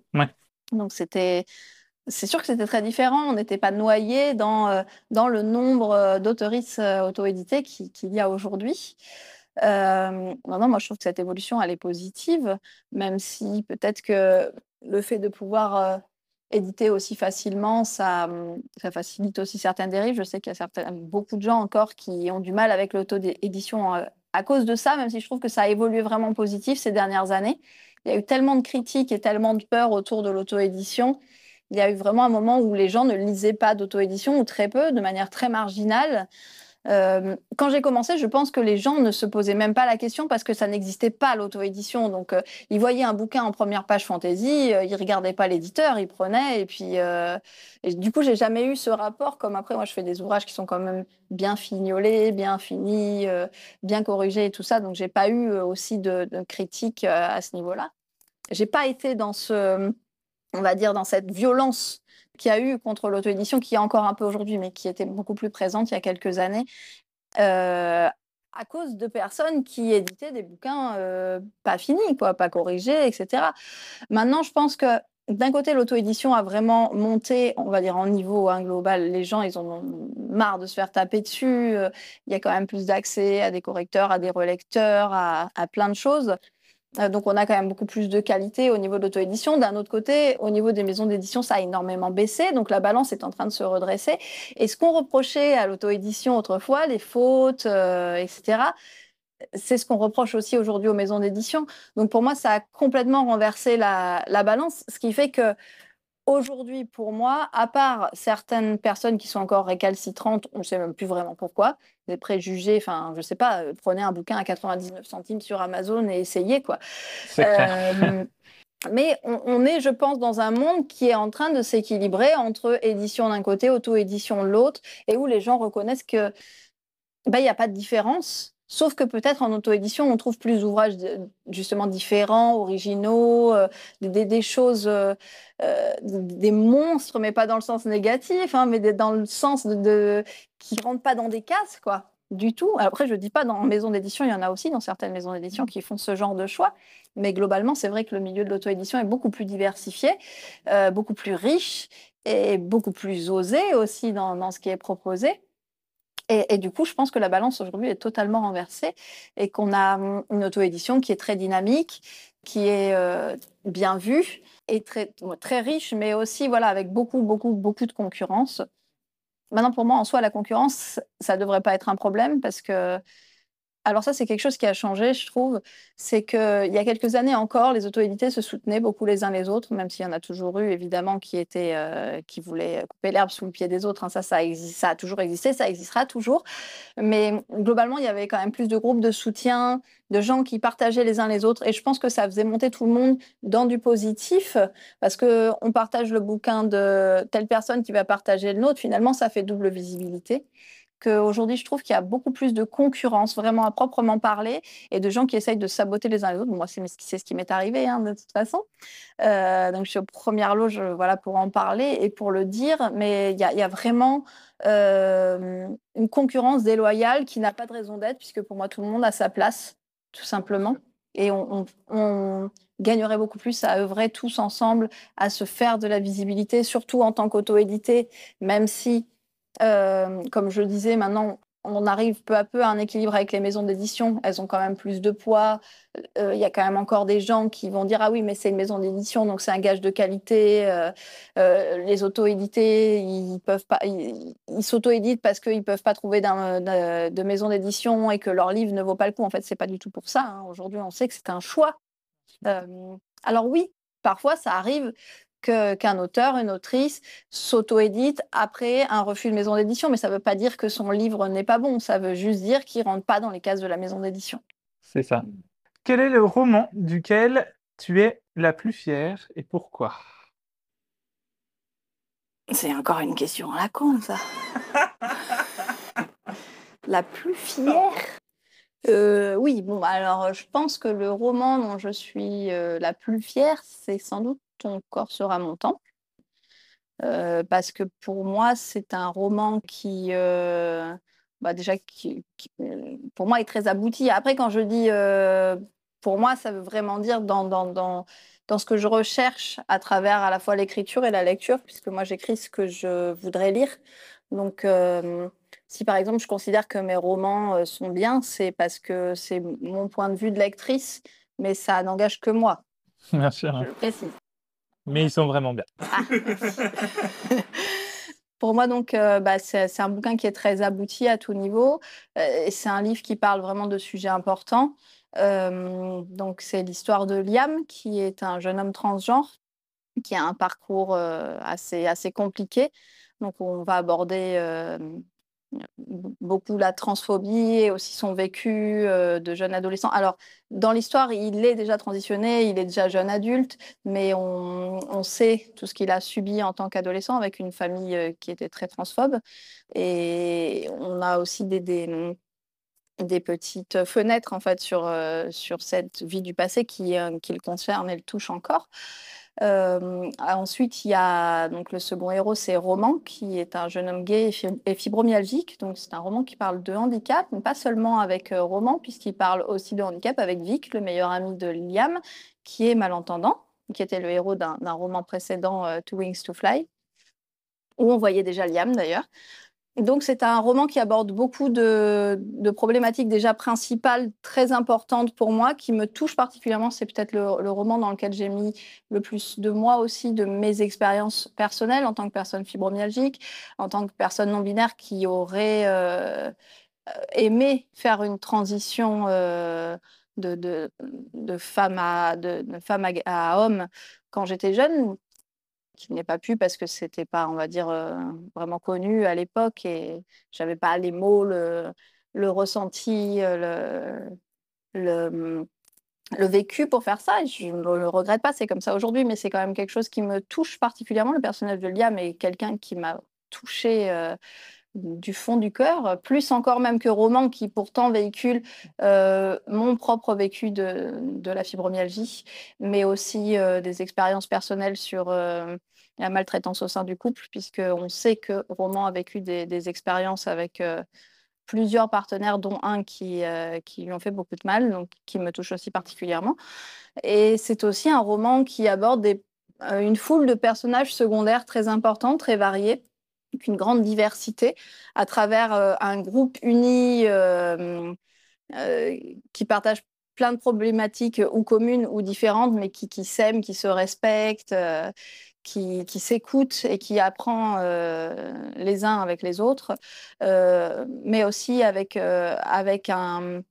Donc c'était c'est sûr que c'était très différent. On n'était pas noyé dans dans le nombre d'autoristes auto-édités qu'il y a aujourd'hui. Euh, non, moi je trouve que cette évolution elle est positive, même si peut-être que le fait de pouvoir euh, éditer aussi facilement, ça, hum, ça, facilite aussi certaines dérives. Je sais qu'il y a beaucoup de gens encore qui ont du mal avec l'auto-édition euh, à cause de ça, même si je trouve que ça a évolué vraiment positif ces dernières années. Il y a eu tellement de critiques et tellement de peurs autour de l'auto-édition. Il y a eu vraiment un moment où les gens ne lisaient pas d'auto-édition ou très peu, de manière très marginale. Euh, quand j'ai commencé, je pense que les gens ne se posaient même pas la question parce que ça n'existait pas l'auto-édition. Donc, euh, ils voyaient un bouquin en première page fantasy, euh, ils regardaient pas l'éditeur, ils prenaient. Et puis, et du coup, j'ai jamais eu ce rapport. Comme après, moi, je fais des ouvrages qui sont quand même bien fignolés, bien finis, bien corrigés et tout ça. Donc, j'ai pas eu aussi de, de critiques à ce niveau-là. J'ai pas été dans ce, on va dire, dans cette violence qu'il y a eu contre l'auto-édition, qui est encore un peu aujourd'hui, mais qui était beaucoup plus présente il y a quelques années, euh, à cause de personnes qui éditaient des bouquins euh, pas finis, quoi, pas corrigés, etc. Maintenant, je pense que d'un côté, l'auto-édition a vraiment monté, on va dire, en niveau hein, global. Les gens, ils en ont marre de se faire taper dessus. Euh, il y a quand même plus d'accès à des correcteurs, à des relecteurs, à plein de choses. Euh, donc on a quand même beaucoup plus de qualité au niveau de l'auto-édition. D'un autre côté, au niveau des maisons d'édition, ça a énormément baissé, donc la balance est en train de se redresser. Et ce qu'on reprochait à l'auto-édition autrefois, les fautes, euh, etc., c'est ce qu'on reproche aussi aujourd'hui aux maisons d'édition. Donc pour moi, ça a complètement renversé la, la balance, ce qui fait que Aujourd'hui, pour moi, à part certaines personnes qui sont encore récalcitrantes, on ne sait même plus vraiment pourquoi, des préjugés, enfin, je ne sais pas, euh, prenez un bouquin à 99 centimes sur Amazon et essayez, quoi. Euh, mais on, est, je pense, dans un monde qui est en train de s'équilibrer entre édition d'un côté, auto-édition de l'autre, et où les gens reconnaissent que bah, il n'y a pas de différence Sauf que peut-être en auto-édition, on trouve plus d'ouvrages justement différents, originaux, euh, des, choses, euh, euh, des monstres, mais pas dans le sens négatif, hein, mais dans le sens de, de qui rentrent pas dans des cases, quoi, du tout. Après, je dis pas dans maison d'édition, il y en a aussi dans certaines maisons d'édition qui font ce genre de choix, mais globalement, c'est vrai que le milieu de l'auto-édition est beaucoup plus diversifié, beaucoup plus riche et beaucoup plus osé aussi dans, dans ce qui est proposé. Et, du coup, je pense que la balance aujourd'hui est totalement renversée et qu'on a hum, une auto-édition qui est très dynamique, qui est euh, bien vue et très, très riche, mais aussi voilà, avec beaucoup, beaucoup, beaucoup de concurrence. Maintenant, pour moi, en soi, la concurrence, ça ne devrait pas être un problème parce que alors ça, c'est quelque chose qui a changé, je trouve. C'est qu'il y a quelques années encore, les auto-édités se soutenaient beaucoup les uns les autres, même s'il y en a toujours eu, évidemment, qui, étaient, euh, qui voulaient couper l'herbe sous le pied des autres. Hein. Ça, ça, ça a toujours existé, ça existera toujours. Mais globalement, il y avait quand même plus de groupes de soutien, de gens qui partageaient les uns les autres. Et je pense que ça faisait monter tout le monde dans du positif, parce qu'on partage le bouquin de telle personne qui va partager le nôtre. Finalement, ça fait double visibilité. Aujourd'hui, je trouve qu'il y a beaucoup plus de concurrence, vraiment à proprement parler, et de gens qui essayent de saboter les uns les autres. Moi, c'est ce qui m'est arrivé, hein, de toute façon. Euh, donc, je suis aux premières loges voilà, pour en parler et pour le dire, mais il y, a vraiment euh, une concurrence déloyale qui n'a pas de raison d'être, puisque pour moi, tout le monde a sa place, tout simplement. Et on, on gagnerait beaucoup plus à œuvrer tous ensemble, à se faire de la visibilité, surtout en tant qu'auto-édité, même si comme je disais, maintenant, on arrive peu à peu à un équilibre avec les maisons d'édition. Elles ont quand même plus de poids. Euh, il y a quand même encore des gens qui vont dire ah oui, mais c'est une maison d'édition, donc c'est un gage de qualité. Euh, les auto-édités, ils peuvent pas, ils, s'auto-éditent parce qu'ils peuvent pas trouver de, de, maison d'édition et que leur livre ne vaut pas le coup. En fait, c'est pas du tout pour ça. Hein. Aujourd'hui, on sait que c'est un choix. alors oui, parfois ça arrive qu'un auteur, une autrice s'auto-édite après un refus de maison d'édition. Mais ça ne veut pas dire que son livre n'est pas bon. Ça veut juste dire qu'il ne rentre pas dans les cases de la maison d'édition. C'est ça. Quel est le roman duquel tu es la plus fière et pourquoi? C'est encore une question à la con, ça. *laughs* la plus fière? Euh, oui, bon, alors je pense que le roman dont je suis euh, la plus fière, c'est sans doute ton corps sera mon temps. Euh, parce que pour moi, c'est un roman qui, euh, bah déjà, qui, pour moi, est très abouti. Après, quand je dis euh, pour moi, ça veut vraiment dire dans, dans, dans, dans, ce que je recherche à travers à la fois l'écriture et la lecture, puisque moi, j'écris ce que je voudrais lire. Donc, si par exemple, je considère que mes romans sont bien, c'est parce que c'est mon point de vue de lectrice, mais ça n'engage que moi. Merci. Je le précise. Mais ils sont vraiment bien. Ah. *laughs* Pour moi, donc, euh, bah, c'est un bouquin qui est très abouti à tout niveau. Euh, c'est un livre qui parle vraiment de sujets importants. Euh, donc, c'est l'histoire de Liam, qui est un jeune homme transgenre, qui a un parcours assez, assez compliqué. Donc, on va aborder beaucoup la transphobie et aussi son vécu euh, de jeune adolescent. Alors, dans l'histoire, il est déjà transitionné, il est déjà jeune adulte, mais on, sait tout ce qu'il a subi en tant qu'adolescent avec une famille euh, qui était très transphobe. Et on a aussi des, des, petites fenêtres en fait sur, euh, sur cette vie du passé qui, qui le concerne et le touche encore. Euh, ensuite, il y a donc le second héros, c'est Roman, qui est un jeune homme gay et fibromyalgique. Donc, c'est un roman qui parle de handicap, mais pas seulement avec euh, Roman, puisqu'il parle aussi de handicap avec Vic, le meilleur ami de Liam, qui est malentendant, qui était le héros d'un roman précédent, euh, Two Wings to Fly, où on voyait déjà Liam d'ailleurs. Donc, c'est un roman qui aborde beaucoup de, problématiques déjà principales très importantes pour moi, qui me touchent particulièrement. C'est peut-être le, roman dans lequel j'ai mis le plus de moi aussi, de mes expériences personnelles en tant que personne fibromyalgique, en tant que personne non binaire qui aurait euh, aimé faire une transition euh, de, femme, à, de, femme à homme quand j'étais jeune, qui n'ai pas pu parce que c'était pas, on va dire, euh, vraiment connu à l'époque et j'avais pas les mots, le, le ressenti, euh, le, le, le, vécu pour faire ça. je ne le regrette pas, c'est comme ça aujourd'hui, mais c'est quand même quelque chose qui me touche particulièrement. Le personnage de Liam est quelqu'un qui m'a touché euh, du fond du cœur, plus encore même que Roman, qui pourtant véhicule euh, mon propre vécu de, la fibromyalgie, mais aussi euh, des expériences personnelles sur euh, la maltraitance au sein du couple, puisqu'on sait que Roman a vécu des, expériences avec plusieurs partenaires, dont un qui, lui ont fait beaucoup de mal, donc qui me touche aussi particulièrement. Et c'est aussi un roman qui aborde une foule de personnages secondaires très importants, très variés une grande diversité à travers euh, un groupe uni euh, euh, qui partage plein de problématiques ou communes ou différentes, mais qui, qui s'aiment, qui se respectent, qui, qui s'écoutent et qui apprend les uns avec les autres, mais aussi avec, avec un,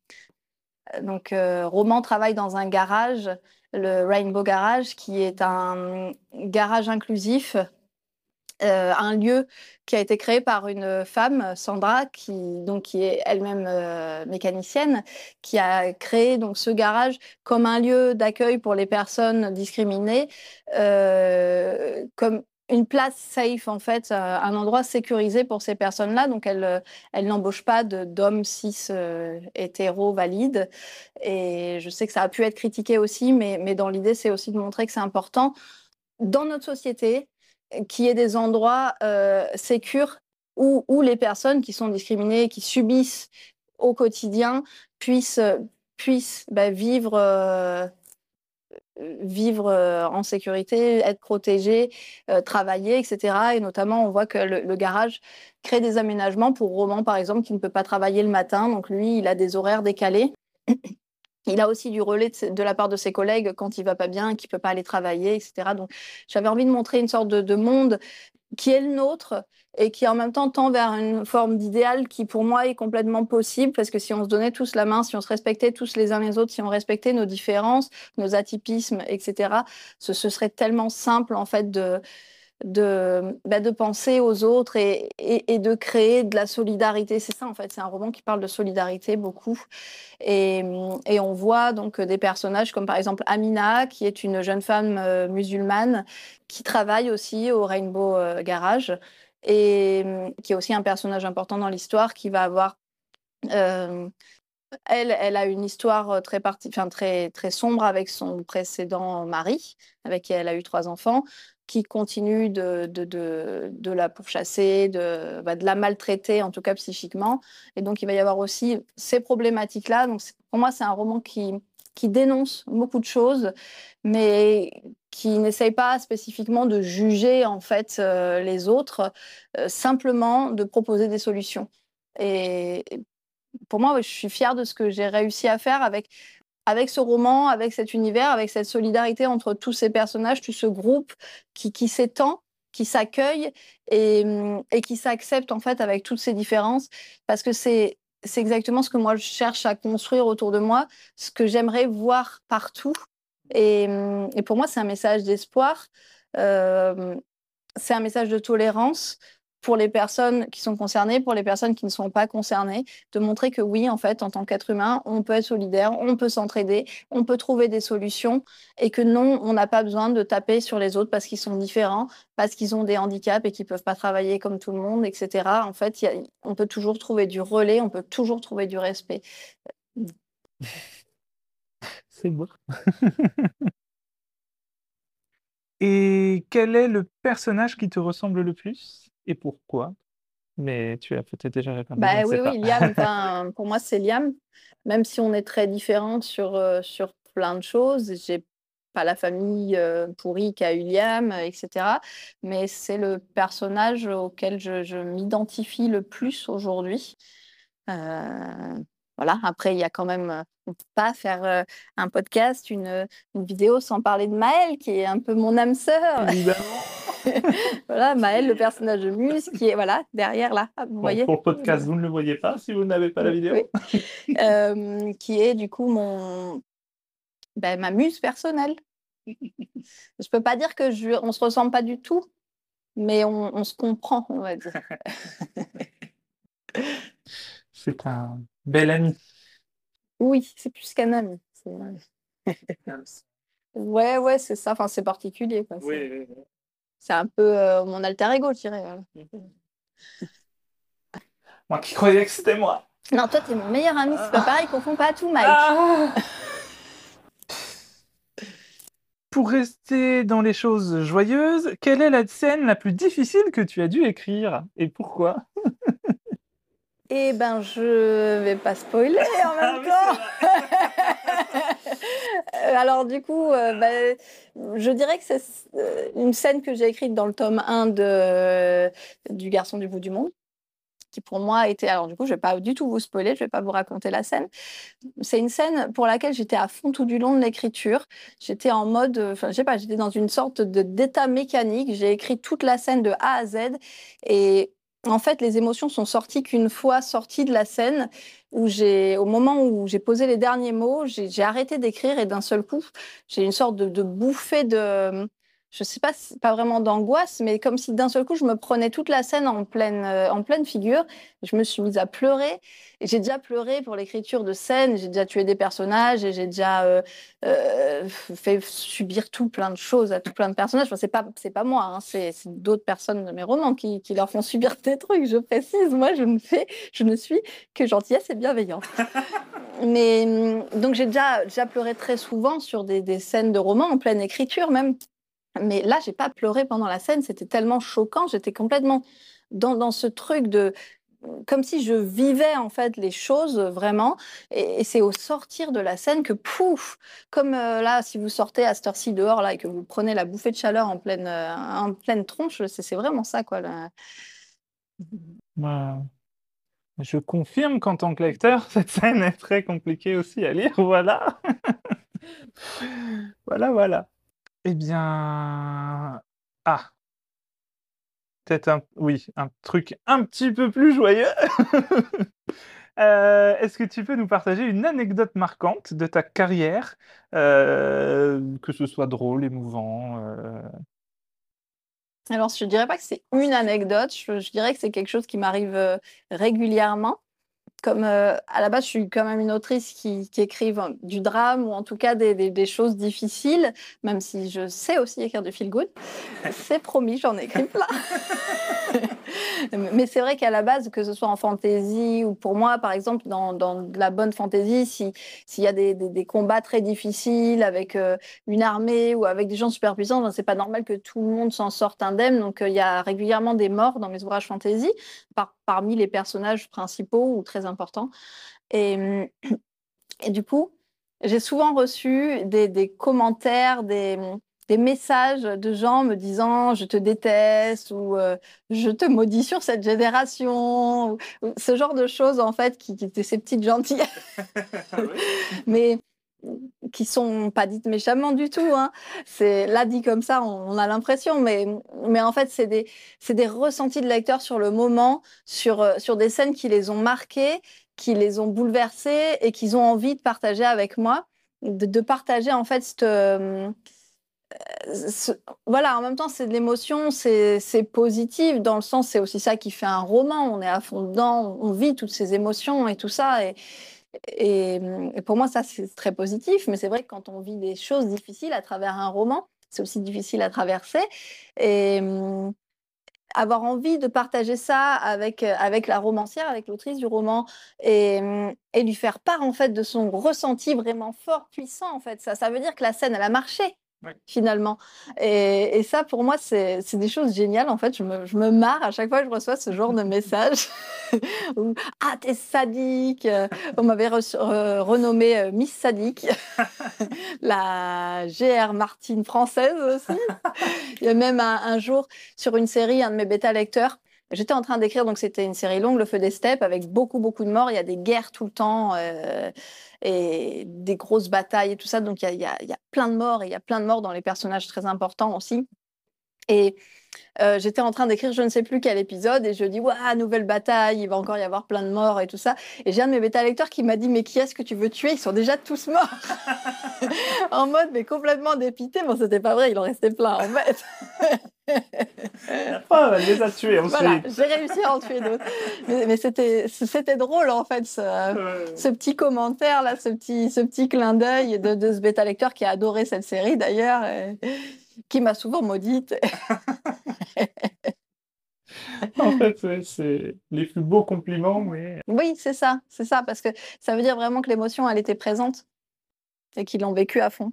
Donc, Roman travaille dans un garage, le Rainbow Garage, qui est un garage inclusif euh, un lieu qui a été créé par une femme, Sandra, qui, donc, qui est elle-même euh, mécanicienne, qui a créé donc, ce garage comme un lieu d'accueil pour les personnes discriminées, euh, comme une place safe, en fait, un endroit sécurisé pour ces personnes-là. Donc, elle, elle n'embauche pas d'hommes cis hétéros valides. Et je sais que ça a pu être critiqué aussi, mais, mais dans l'idée, c'est aussi de montrer que c'est important dans notre société qui est des endroits euh, où, les personnes qui sont discriminées, qui subissent au quotidien, puissent, bah, vivre, euh, euh, en sécurité, être protégées, euh, travailler, etc. Et notamment, on voit que le, le, garage crée des aménagements pour Roman, par exemple, qui ne peut pas travailler le matin. Donc lui, il a des horaires décalés. Il a aussi du relais de, la part de ses collègues quand il va pas bien, qu'il peut pas aller travailler, etc. Donc, j'avais envie de montrer une sorte de, monde qui est le nôtre et qui en même temps tend vers une forme d'idéal qui pour moi est complètement possible parce que si on se donnait tous la main, si on se respectait tous les uns les autres, si on respectait nos différences, nos atypismes, etc., ce, ce serait tellement simple en fait de de, bah, de penser aux autres et, de créer de la solidarité. C'est ça, en fait. C'est un roman qui parle de solidarité beaucoup. Et, et, on voit donc des personnages comme par exemple Amina, qui est une jeune femme euh, musulmane qui travaille aussi au Rainbow euh, Garage et qui est aussi un personnage important dans l'histoire qui va avoir. Euh, elle, elle a une histoire très, parti... enfin, très, très sombre avec son précédent mari, avec qui elle a eu trois enfants qui continue de, la pourchasser, de, bah, de la maltraiter, en tout cas psychiquement. Et donc, il va y avoir aussi ces problématiques-là. Donc, pour moi, c'est un roman qui, qui dénonce beaucoup de choses, mais qui n'essaye pas spécifiquement de juger en fait euh, les autres, euh, simplement de proposer des solutions. Et pour moi, je suis fière de ce que j'ai réussi à faire avec avec ce roman, avec cet univers, avec cette solidarité entre tous ces personnages, tout ce groupe qui, s'étend, qui s'accueille et, qui s'accepte en fait avec toutes ces différences, parce que c'est exactement ce que moi je cherche à construire autour de moi, ce que j'aimerais voir partout. Et, et pour moi, c'est un message d'espoir, euh, c'est un message de tolérance, pour les personnes qui sont concernées, pour les personnes qui ne sont pas concernées, de montrer que oui, en fait, en tant qu'être humain, on peut être solidaire, on peut s'entraider, on peut trouver des solutions et que non, on n'a pas besoin de taper sur les autres parce qu'ils sont différents, parce qu'ils ont des handicaps et qu'ils peuvent pas travailler comme tout le monde, etc. En fait, on peut toujours trouver du relais, on peut toujours trouver du respect. *laughs* C'est beau. *laughs* Et quel est le personnage qui te ressemble le plus? Et pourquoi? Mais tu as peut-être déjà répondu, Bah oui, oui, Liam, *laughs* pour moi, c'est Liam. Même si on est très différentes sur, euh, sur plein de choses, j'ai pas la famille euh, pourrie qu'a eu Liam, euh, etc. Mais c'est le personnage auquel je, je m'identifie le plus aujourd'hui. Euh, voilà, après, il y a quand même, on ne peut pas faire un podcast, une, une vidéo sans parler de Maëlle, qui est un peu mon âme sœur. *laughs* Voilà, Maël, le personnage de Muse, qui est voilà, derrière là. Vous Bon, voyez? pour le podcast, vous ne le voyez pas si vous n'avez pas la vidéo? Oui. *laughs* Euh, qui est du coup mon, ben, ma muse personnelle. Je peux pas dire que je, on se ressemble pas du tout, mais on, on se comprend, on va dire. *laughs* C'est un bel ami. Oui, c'est plus qu'un ami. *laughs* Ouais, ouais, c'est ça. Enfin, c'est particulier. Quoi. Oui, oui, oui. C'est un peu euh, mon alter ego, je dirais. *laughs* Moi qui croyais que c'était moi. Non, toi, t'es mon meilleur ami. C'est pas pareil, confonds pas tout, Mike. Ah *laughs* Pour rester dans les choses joyeuses, quelle est la scène la plus difficile que tu as dû écrire et pourquoi? Eh ben, je vais pas spoiler en Ah même temps. Euh, *laughs* Alors du coup, euh, bah, je dirais que c'est euh, une scène que j'ai écrite dans le tome 1 de, du Garçon du bout du monde, qui pour moi a été... Alors du coup, je vais pas du tout vous spoiler, je vais pas vous raconter la scène. C'est une scène pour laquelle j'étais à fond tout du long de l'écriture. J'étais en mode... Enfin, je sais pas, j'étais dans une sorte de d'état mécanique. J'ai écrit toute la scène de A à Z et en fait, les émotions sont sorties qu'une fois sorties de la scène, où j'ai, au moment où j'ai posé les derniers mots, j'ai arrêté d'écrire et d'un seul coup, j'ai une sorte de, de bouffée de, je sais pas, pas vraiment d'angoisse, mais comme si d'un seul coup, je me prenais toute la scène en pleine, euh, en pleine figure. Je me suis mise à pleurer. Et j'ai déjà pleuré pour l'écriture de scènes. J'ai déjà tué des personnages et j'ai déjà euh, euh, fait subir tout plein de choses à tout plein de personnages. Enfin, c'est pas, c'est pas moi, hein, c'est, d'autres personnes de mes romans qui, qui, leur font subir des trucs. Je précise, moi, je ne fais, je ne suis que gentillesse et bienveillance. *laughs* mais donc j'ai déjà, déjà pleuré très souvent sur des, des scènes de romans en pleine écriture même. Mais là, j'ai pas pleuré pendant la scène, c'était tellement choquant, j'étais complètement dans, ce truc de comme si je vivais en fait les choses vraiment. Et, c'est au sortir de la scène que pouf comme euh, là si vous sortez à cette heure-ci dehors là et que vous prenez la bouffée de chaleur en pleine euh, en pleine tronche c'est vraiment ça quoi je confirme qu'en tant que lecteur *laughs* cette scène est très compliquée aussi à lire *laughs* voilà. Voilà voilà eh bien... Ah! Peut-être un oui, un truc un petit peu plus joyeux. *laughs* Euh, est-ce que tu peux nous partager une anecdote marquante de ta carrière, euh, que ce soit drôle, émouvant, euh? Alors, je dirais pas que c'est une anecdote, je dirais que c'est quelque chose qui m'arrive, régulièrement comme euh, à la base, je suis quand même une autrice qui, qui écrive du drame ou en tout cas des, des, choses difficiles, même si je sais aussi écrire du feel good. *laughs* C'est promis, j'en écris plein. *laughs* *laughs* Mais c'est vrai qu'à la base, que ce soit en fantasy ou pour moi, par exemple, dans, la bonne fantasy, s'il y a des, combats très difficiles avec euh, une armée ou avec des gens super puissants, ben, c'est pas normal que tout le monde s'en sorte indemne. Donc euh, il y a régulièrement des morts dans mes ouvrages fantasy par, parmi les personnages principaux ou très importants. Et, *clears throat* du coup, j'ai souvent reçu des commentaires, des des messages de gens me disant je te déteste ou euh, je te maudis sur cette génération, ou, ce genre de choses en fait qui, étaient ces petites gentilles, *laughs* ah *laughs* mais qui sont pas dites méchamment du tout. Hein. C'est là dit comme ça, on, a l'impression, mais mais en fait c'est des c'est des ressentis de lecteurs sur le moment, sur euh, sur des scènes qui les ont marqués, qui les ont bouleversés et qu'ils ont envie de partager avec moi, de, de partager en fait cette euh, voilà, en même temps, c'est de l'émotion, c'est positif, dans le sens, c'est aussi ça qui fait un roman. On est à fond dedans, on vit toutes ces émotions et tout ça. Et, pour moi, ça, c'est très positif. Mais c'est vrai que quand on vit des choses difficiles à travers un roman, c'est aussi difficile à traverser. Et avoir envie de partager ça avec, avec la romancière, avec l'autrice du roman, et, et lui faire part, en fait, de son ressenti vraiment fort, puissant, en fait. Ça, ça veut dire que la scène, elle a marché finalement. Et, ça, pour moi, c'est des choses géniales. En fait, je me, je me, marre à chaque fois que je reçois ce genre de message. *laughs* ah, t'es sadique. On m'avait renommée euh, Miss Sadique, *laughs* la GR Martine française aussi. Il y a même un, un jour, sur une série, un de mes bêta-lecteurs J'étais en train d'écrire, donc c'était une série longue, Le Feu des Steppes, avec beaucoup, beaucoup de morts. Il y a des guerres tout le temps euh, et des grosses batailles et tout ça. Donc il y, y y a, plein de morts et il y a plein de morts dans les personnages très importants aussi. Et euh, j'étais en train d'écrire je ne sais plus quel épisode et je dis waouh nouvelle bataille il va encore y avoir plein de morts et tout ça. Et j'ai un de mes bêta lecteurs qui m'a dit mais qui est-ce que tu veux tuer? Ils sont déjà tous morts. *laughs* *laughs* En mode mais complètement dépité. Bon c'était pas vrai il en restait plein en fait ah, elle les a tués voilà, j'ai réussi à en tuer d'autres mais, mais c'était c'était drôle en fait ce, ce, petit commentaire là ce petit ce petit clin d'œil de, de, ce bêta lecteur qui a adoré cette série d'ailleurs et qui m'a souvent maudite. *laughs* en fait, c'est les plus beaux compliments, mais... Oui, c'est ça, c'est ça, parce que ça veut dire vraiment que l'émotion, elle était présente et qu'ils l'ont vécu à fond.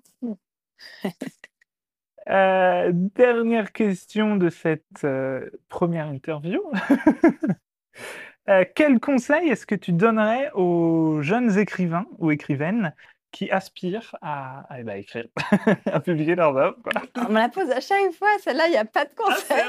Euh, dernière question de cette euh, première interview. *laughs* euh, quel conseil est-ce que tu donnerais aux jeunes écrivains ou écrivaines qui aspirent à, à, eh ben, écrire, *laughs* à publier leurs œuvres. On me la pose à chaque fois, celle-là, il n'y a pas de ah, conseil.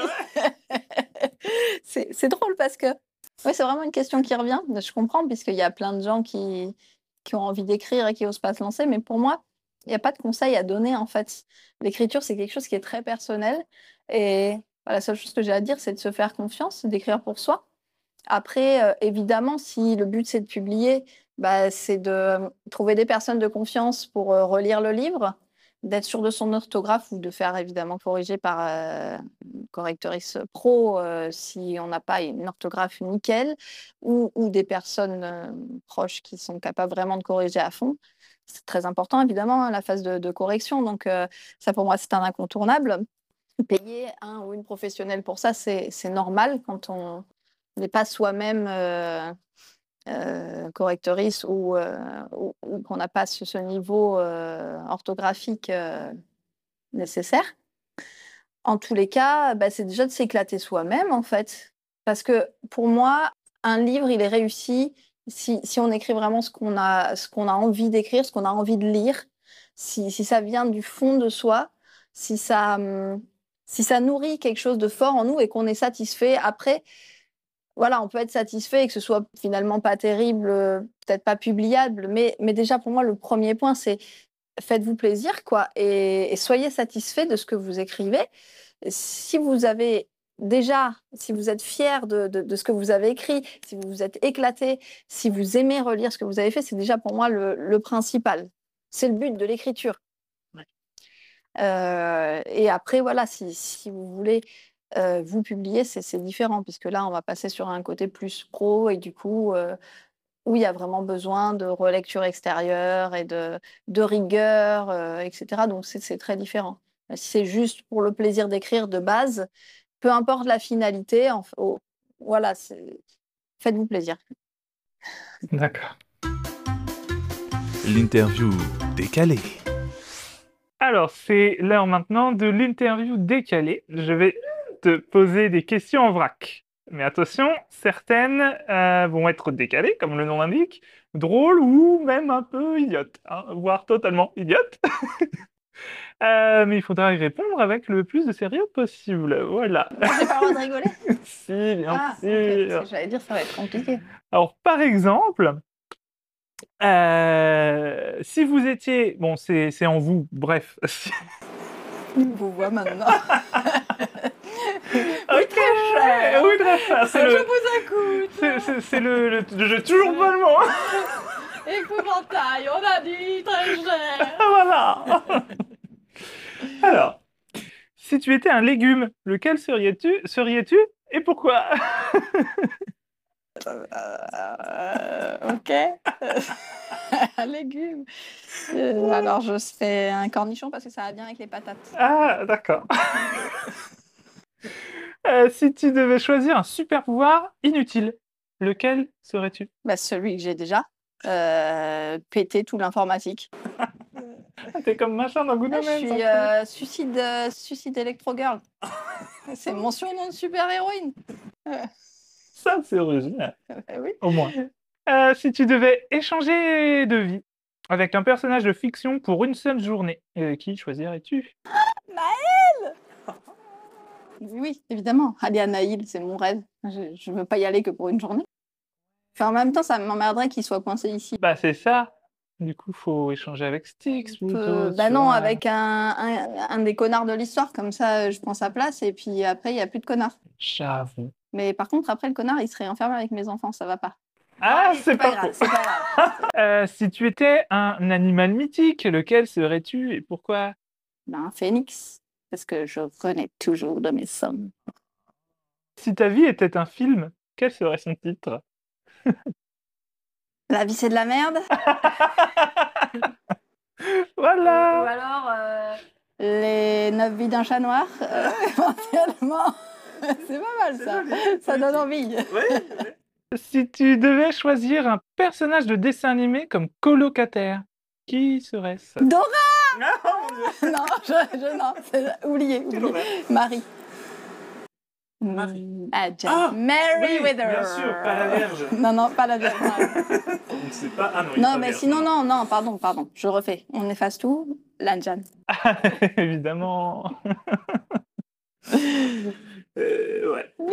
*laughs* c'est drôle parce que ouais, c'est vraiment une question qui revient. Je comprends, puisqu'il y a plein de gens qui, qui ont envie d'écrire et qui n'osent pas se lancer, mais pour moi, il n'y a pas de conseil à donner en fait. L'écriture, c'est quelque chose qui est très personnel et bah, la seule chose que j'ai à dire, c'est de se faire confiance, d'écrire pour soi Après, euh, évidemment, si le but c'est de publier, bah, c'est de trouver des personnes de confiance pour euh, relire le livre, d'être sûr de son orthographe ou de faire évidemment corriger par euh, correctrice pro euh, si on n'a pas une orthographe nickel, ou, des personnes euh, proches qui sont capables vraiment de corriger à fond. C'est très important, évidemment, hein, la phase de, correction. Donc, euh, ça, pour moi, c'est un incontournable. Payer un ou une professionnelle pour ça, c'est normal quand on n'est pas soi-même euh, euh, correctrice ou, euh, ou, ou qu'on n'a pas ce, niveau euh, orthographique nécessaire. En tous les cas, bah, c'est déjà de s'éclater soi-même, en fait. Parce que pour moi, un livre, il est réussi si, on écrit vraiment ce qu'on a, a envie d'écrire, ce qu'on a envie de lire, si, si ça vient du fond de soi, si ça, hum, si ça nourrit quelque chose de fort en nous et qu'on est satisfait. Après, voilà, on peut être satisfait et que ce soit finalement pas terrible, euh, peut-être pas publiable, mais, mais déjà pour moi, le premier point, c'est faites-vous plaisir, quoi, et, et soyez satisfait de ce que vous écrivez. Si vous avez déjà, si vous êtes fier de, de, de ce que vous avez écrit, si vous vous êtes éclaté, si vous aimez relire ce que vous avez fait, c'est déjà pour moi le, le principal. C'est le but de l'écriture. Euh, et après, voilà, si, si vous voulez euh, vous publier, c'est différent, puisque là, on va passer sur un côté plus pro, et du coup, euh, où il y a vraiment besoin de relecture extérieure et de, de rigueur, etc. Donc, c'est c'est très différent. Si c'est juste pour le plaisir d'écrire de base, peu importe la finalité, en, oh, voilà, c'est- faites-vous plaisir. D'accord. L'interview décalée. Alors, c'est l'heure maintenant de l'interview décalée. Je vais te poser des questions en vrac. Mais attention, certaines euh, vont être décalées, comme le nom l'indique, drôles ou même un peu idiotes, hein, voire totalement idiotes. *laughs* Euh, mais il faudra y répondre avec le plus de sérieux possible. Voilà. J'ai pas le droit de rigoler *laughs* Si, bien Ah, sûr. j'allais dire, ça va être compliqué. Alors, par exemple, euh, si vous étiez... Bon, c'est c'est en vous, bref. *laughs* On vous voit maintenant. *laughs* Ok, très cher. Oui, très cher. C'est Je le, vous écoute. c'est- le, le, le jeu toujours mot. Épouvantail, on a dit très cher. Voilà. *laughs* Alors, si tu étais un légume, lequel serais-tu serais-tu et pourquoi *laughs* Euh, ok. *laughs* un légume. Euh, alors, je serais un cornichon parce que ça va bien avec les patates. Ah, d'accord. Euh, si tu devais choisir un super pouvoir inutile, lequel serais-tu? Bah, celui que j'ai déjà. Péter tout l'informatique. Ah, T'es comme machin dans Good Ah, je suis euh, suicide, euh, suicide Electro Girl. *laughs* C'est mon surnom de super-héroïne. Ça, c'est original, Euh, *laughs* oui. au moins. Euh, si tu devais échanger de vie avec un personnage de fiction pour une seule journée, qui choisirais-tu? Oui, évidemment. Aller à Naïl, c'est mon rêve. Je ne veux pas y aller que pour une journée. Enfin, en même temps, ça m'emmerderait qu'il soit coincé ici. Bah, c'est ça. Du coup, faut échanger avec Styx plutôt. Euh, bah non, vois. avec un, un, un des connards de l'histoire, comme ça, euh, je prends sa place et puis après, il n'y a plus de connards. J'avoue. Mais par contre, après, le connard, il serait enfermé avec mes enfants, ça va pas. Ah, c'est pas, grave, faux. c'est pas grave. *laughs* Euh, si tu étais un animal mythique, lequel serais-tu et pourquoi? Ben, un phénix, parce que je renais toujours de mes sommes. Si ta vie était un film, quel serait son titre? *laughs* La vie, c'est de la merde. *laughs* Ou Voilà. alors, euh, les neuf vies d'un chat noir, euh, *laughs* éventuellement. c'est pas mal ça. Ça donne envie. *laughs* Si tu devais choisir un personnage de dessin animé comme colocataire, qui serait-ce? Dora Non, je, je non, oubliez, oubliez. Marie. Marie. Mm, Ah. Ah, Mary. Vierge. *laughs* Non, non, pas la Vierge. non. On ne sait pas. Ah non, il est Non, pas mais vierge. sinon, non, non, pardon, pardon. Je refais. On efface tout. Lanjan. *laughs* Évidemment. Euh, ouais. *laughs*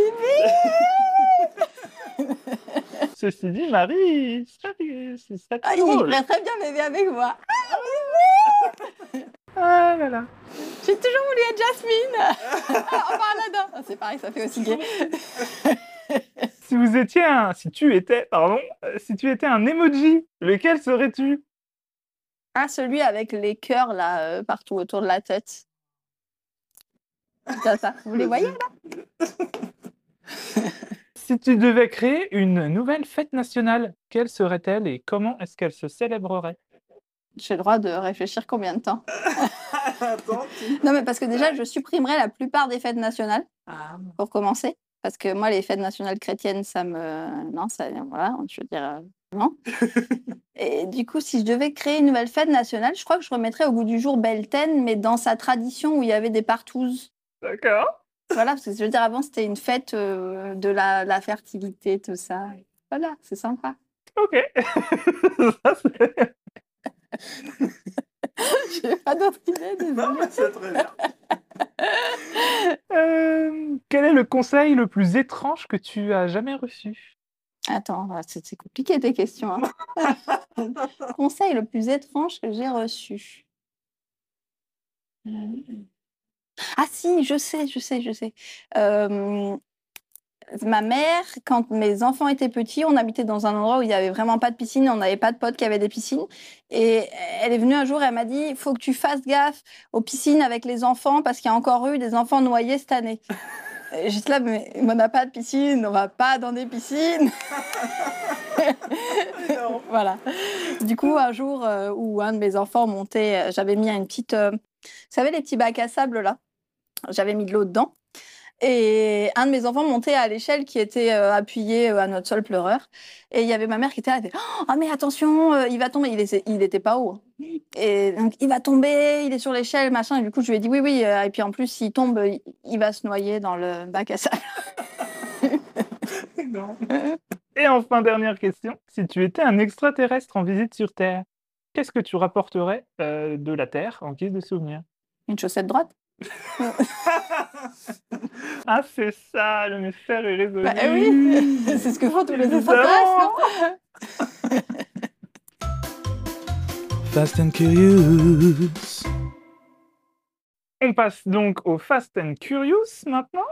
Ceci dit, Marie, ça, c'est ça Ah, il pourrait très bien bébé avec moi. Ah là là. J'ai toujours voulu être Jasmine. *laughs* Ah, enfin, Aladdin. Ah, c'est pareil, ça fait aussi gay. *laughs* Si vous étiez un, si tu étais, pardon, euh, si tu étais un emoji, lequel serais-tu? Ah, celui avec les cœurs là euh, partout autour de la tête. Ça, ça. Vous les voyez là? *laughs* Si tu devais créer une nouvelle fête nationale, quelle serait-elle et comment est-ce qu'elle se célébrerait? J'ai le droit de réfléchir combien de temps *laughs* Attends, tu- Non, mais parce que déjà, je supprimerai la plupart des fêtes nationales Ah, pour commencer. Parce que moi, les fêtes nationales chrétiennes, ça me. Non, ça. Voilà, je veux dire. euh, Non. *laughs* Et du coup, si je devais créer une nouvelle fête nationale, je crois que je remettrais au goût du jour Belten, mais dans sa tradition où il y avait des partouzes. D'accord. Voilà, parce que je veux dire, avant, c'était une fête euh, de la, la fertilité, tout ça. Voilà, c'est sympa. Ok. *laughs* Ça, *laughs* J'ai pas d'autres idées, Non, désolée. mais c'est très bien. Euh, quel est le conseil le plus étrange que tu as jamais reçu? Attends, ah, c'est compliqué tes questions. hein. *laughs* Conseil le plus étrange que j'ai reçu. Euh, Ah si, je sais, je sais, je sais. Euh, ma mère, quand mes enfants étaient petits, on habitait dans un endroit où il n'y avait vraiment pas de piscine, on n'avait pas de potes qui avaient des piscines. Et elle est venue un jour, elle m'a dit, il faut que tu fasses gaffe aux piscines avec les enfants parce qu'il y a encore eu des enfants noyés cette année. *laughs* J'étais là, mais on n'a pas de piscine, on va pas dans des piscines. *laughs* *laughs* Voilà. Du coup, un jour euh, où un de mes enfants montait, euh, j'avais mis une petite. euh, vous savez, les petits bacs à sable là? J'avais mis de l'eau dedans. Et un de mes enfants montait à l'échelle qui était euh, appuyée euh, à notre sol pleureur. Et il y avait ma mère qui était là, elle était, Ah, mais attention, euh, il va tomber. Il était, il était pas haut. hein. Et donc, il va tomber, il est sur l'échelle, machin. Et du coup, je lui ai dit oui, oui. euh, et puis en plus, s'il tombe, il, il va se noyer dans le bac à sable. *laughs* Non. Et enfin, dernière question. Si tu étais un extraterrestre en visite sur Terre, qu'est-ce que tu rapporterais de la Terre en guise de souvenir? Une chaussette droite Ah, c'est ça, le mystère est résolu. Bah eh oui, *laughs* c'est ce que font tous les extraterrestres, non *laughs* Fast and Curious. On passe donc au Fast and Curious maintenant.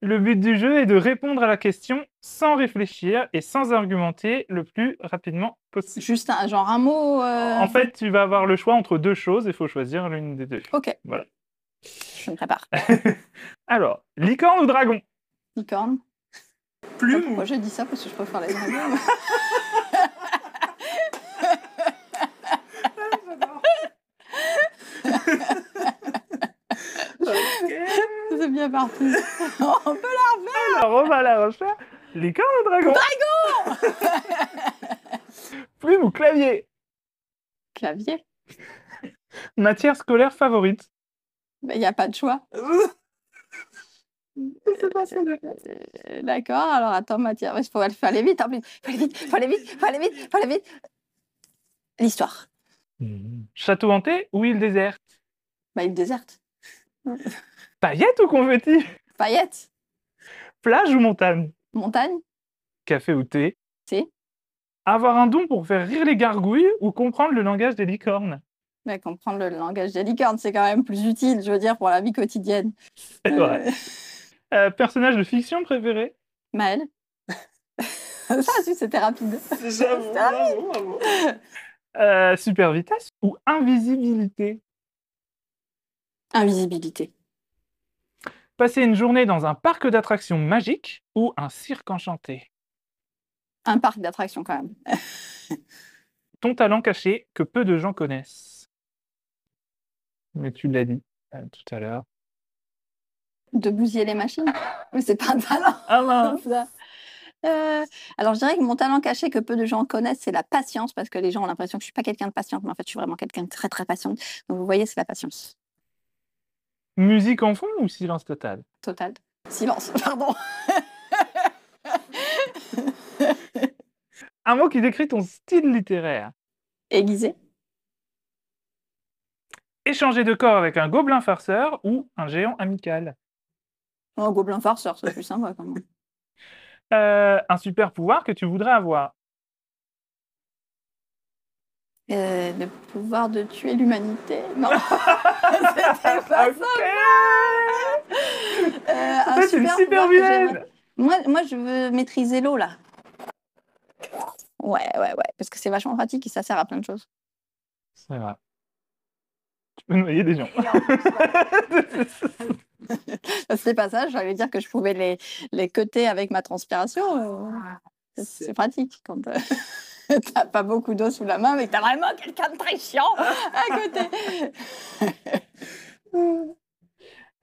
Le but du jeu est de répondre à la question sans réfléchir et sans argumenter le plus rapidement possible. Juste un, genre un mot. euh, En fait, tu vas avoir le choix entre deux choses, il faut choisir l'une des deux. Ok. Voilà. Je me prépare. *laughs* Alors, licorne ou dragon? Licorne. Plume Pourquoi j'ai dit ça? Parce que je préfère les dragons. *laughs* C'est bien parti. *laughs* On peut la Alors, on va la refaire. Licorne ou dragon Plume ou clavier? Clavier. Matière scolaire favorite Il n'y a pas de choix. *laughs* Euh, D'accord, alors attends, Mathieu, il faut faut aller vite, en plus. faut aller vite, faut aller vite, faut aller vite, faut aller vite. L'histoire. Château hanté ou île déserte? Bah, il déserte. *laughs* Paillettes ou confetti? Paillettes. Plage ou montagne? Montagne. Café ou thé? Thé. Avoir un don pour faire rire les gargouilles ou comprendre le langage des licornes? Mais comprendre le langage des licornes, c'est quand même plus utile, je veux dire, pour la vie quotidienne. C'est vrai. *laughs* Euh, personnage de fiction préféré? Maëlle. *laughs* Ça *laughs* c'était rapide. J'avoue, bravo, bravo. Euh, Super vitesse ou invisibilité? Invisibilité. Passer une journée dans un parc d'attractions magique ou un cirque enchanté? Un parc d'attractions, quand même. Ton talent caché que peu de gens connaissent. Mais tu l'as dit euh, tout à l'heure. De bousiller les machines? Mais c'est pas un talent. Ah *laughs* ça. Euh, alors, je dirais que mon talent caché que peu de gens connaissent, c'est la patience, parce que les gens ont l'impression que je suis pas quelqu'un de patiente, mais en fait, je suis vraiment quelqu'un de très, très patiente. Donc, vous voyez, c'est la patience Musique en fond ou silence total? Totale. Silence, *laughs* pardon. Un mot qui décrit ton style littéraire. Aiguisé. Échanger de corps avec un gobelin farceur ou un géant amical. Oh, gobelin farceur, c'est plus sympa quand même. Euh, un super pouvoir que tu voudrais avoir. Euh, le pouvoir de tuer l'humanité? Non, *laughs* c'était pas ça. Ok Euh, En fait, c'est une super pouvoir vilaine Moi, moi, je veux maîtriser l'eau, là. Ouais, ouais, ouais. Parce que c'est vachement pratique et ça sert à plein de choses. C'est vrai. Tu peux noyer des gens. *laughs* C'est pas ça, j'allais dire que je pouvais les, les avec ma transpiration. euh, c'est- pratique quand euh, *laughs* t'as pas beaucoup d'eau sous la main, mais que t'as vraiment quelqu'un de très chiant à côté. *laughs*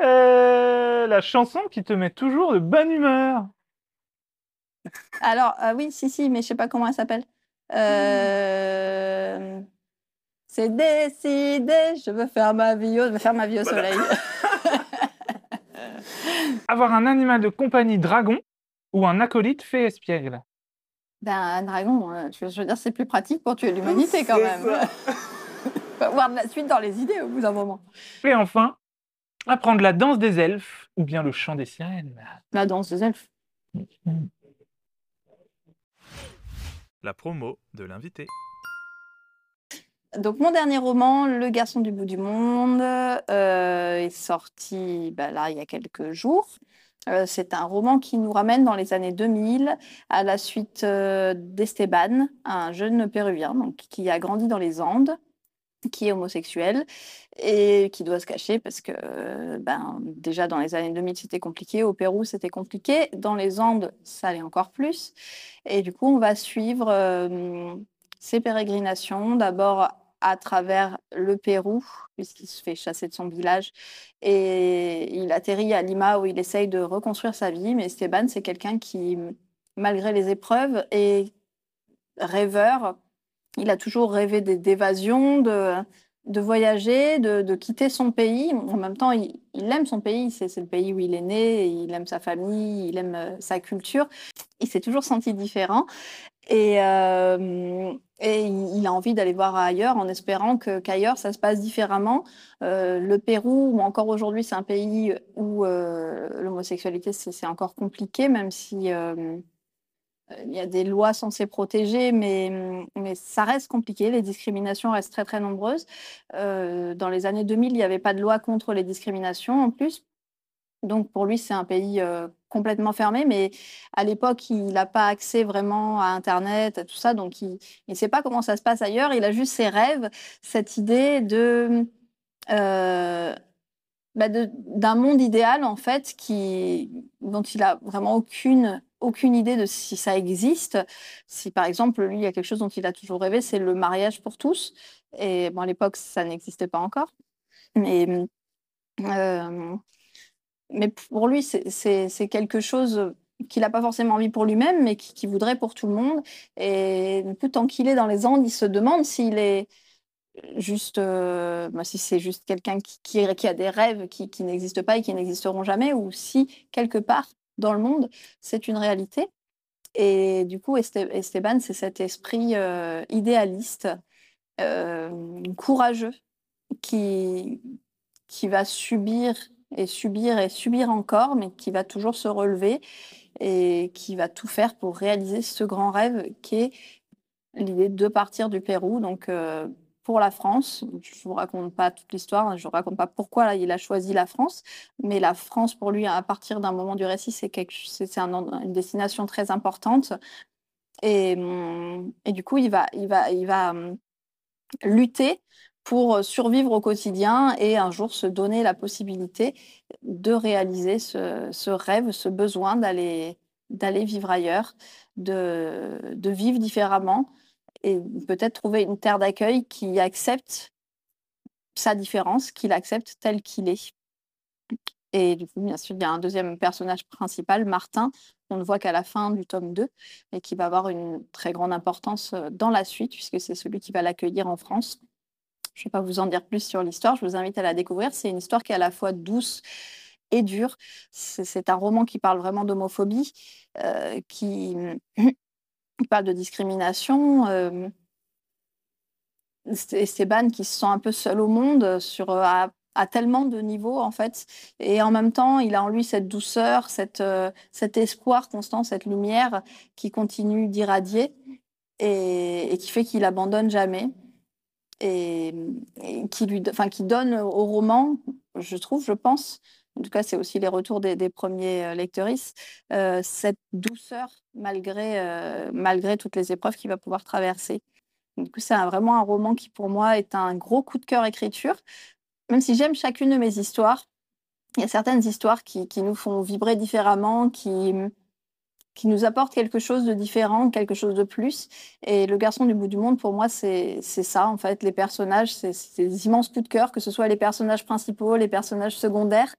Euh, la chanson qui te met toujours de bonne humeur. Alors, euh, oui, si, si, mais je sais pas comment elle s'appelle. Euh, C'est décidé, je veux faire ma vie au, je veux faire ma vie au soleil. *laughs* Avoir un animal de compagnie dragon ou un acolyte fée espiègle. ben, un dragon, euh, je, veux dire, c'est plus pratique pour tuer l'humanité quand même. ça. *laughs* Faut avoir de la suite dans les idées au bout d'un moment. Et enfin, apprendre la danse des elfes ou bien le chant des sirènes. La danse des elfes. La promo de l'invité. Donc mon dernier roman, Le garçon du bout du monde, euh, est sorti bah, là il y a quelques jours. Euh, c'est un roman qui nous ramène dans les années 2000 à la suite euh, d'Esteban, un jeune péruvien donc, qui a grandi dans les Andes, qui est homosexuel et qui doit se cacher parce que ben, déjà dans les années 2000 c'était compliqué, au Pérou c'était compliqué, dans les Andes ça allait encore plus. Et du coup on va suivre ses pérégrinations, d'abord à travers le Pérou, puisqu'il se fait chasser de son village, et il atterrit à Lima où il essaye de reconstruire sa vie. Mais Esteban, c'est quelqu'un qui, malgré les épreuves, est rêveur. Il a toujours rêvé d'évasion, de, de voyager, de, de quitter son pays. En même temps, il, aime son pays, c'est le pays où il est né, il aime sa famille, il aime euh, sa culture. Il s'est toujours senti différent. Et, euh, et il a envie d'aller voir ailleurs en espérant qu'ailleurs ça se passe différemment. Euh, le Pérou, ou encore aujourd'hui, c'est un pays où l'homosexualité c'est encore compliqué, même si il y a des lois censées protéger, mais, ça reste compliqué. Les discriminations restent très très nombreuses. Euh, dans les années 2000, il n'y avait pas de loi contre les discriminations en plus. Donc pour lui, c'est un pays euh, complètement fermé, mais à l'époque, il n'a pas accès vraiment à Internet, à tout ça, donc il ne sait pas comment ça se passe ailleurs. Il a juste ses rêves, cette idée euh, bah, d'un monde idéal en fait, dont il a vraiment aucune aucune idée de si ça existe. Si par exemple, lui, il y a quelque chose dont il a toujours rêvé, c'est le mariage pour tous. Et bon, à l'époque, ça n'existait pas encore. Mais euh, mais pour lui, c'est- quelque chose qu'il n'a pas forcément envie pour lui-même, mais qui- qu'il voudrait pour tout le monde. Et du coup, tant qu'il est dans les Andes, il se demande s'il est juste, euh, bah, si c'est juste quelqu'un qui, qui- qui a des rêves qui, qui n'existent pas et qui n'existeront jamais, ou si quelque part dans le monde, c'est une réalité. Et du coup, Este- Esteban, c'est cet esprit euh, idéaliste, euh, courageux, qui, qui va subir et subir et subir encore, mais qui va toujours se relever et qui va tout faire pour réaliser ce grand rêve qui est l'idée de partir du Pérou, donc euh, pour la France. Je ne vous raconte pas toute l'histoire, je ne vous raconte pas pourquoi il a choisi la France, mais la France pour lui, à partir d'un moment du récit, c'est une destination très importante. Et, hum, et du coup, il va, il va, il va hum, lutter pour survivre au quotidien et un jour se donner la possibilité de réaliser ce, rêve, ce besoin d'aller vivre ailleurs, de vivre différemment et peut-être trouver une terre d'accueil qui accepte sa différence, qui l'accepte tel qu'il est. Et bien sûr, il y a un deuxième personnage principal, Martin, qu'on ne voit qu'à la fin du tome 2 et qui va avoir une très grande importance euh, dans la suite, puisque c'est celui qui va l'accueillir en France. Je ne vais pas vous en dire plus sur l'histoire, je vous invite à la découvrir. C'est une histoire qui est à la fois douce et dure. C'est un roman qui parle vraiment d'homophobie, euh, qui, qui parle de discrimination. euh, Est- Esteban qui se sent un peu seul au monde sur, euh, à, tellement de niveaux en fait. Et en même temps, il a en lui cette douceur, cette, euh, cet espoir constant, cette lumière qui continue d'irradier et, et qui fait qu'il abandonne jamais et, et qui lui, enfin, qui donne au roman, je trouve, je pense, en tout cas c'est aussi les retours des, premiers euh, lecteuristes, cette douceur malgré, malgré toutes les épreuves qu'il va pouvoir traverser. C'est vraiment un roman qui, pour moi, est un gros coup de cœur écriture. Même si j'aime chacune de mes histoires, il y a certaines histoires qui, qui nous font vibrer différemment, qui, qui nous apportent quelque chose de différent, quelque chose de plus. Et Le garçon du bout du monde, pour moi, c'est ça, en fait. Les personnages, c'est des immenses coups de cœur, que ce soit les personnages principaux, les personnages secondaires.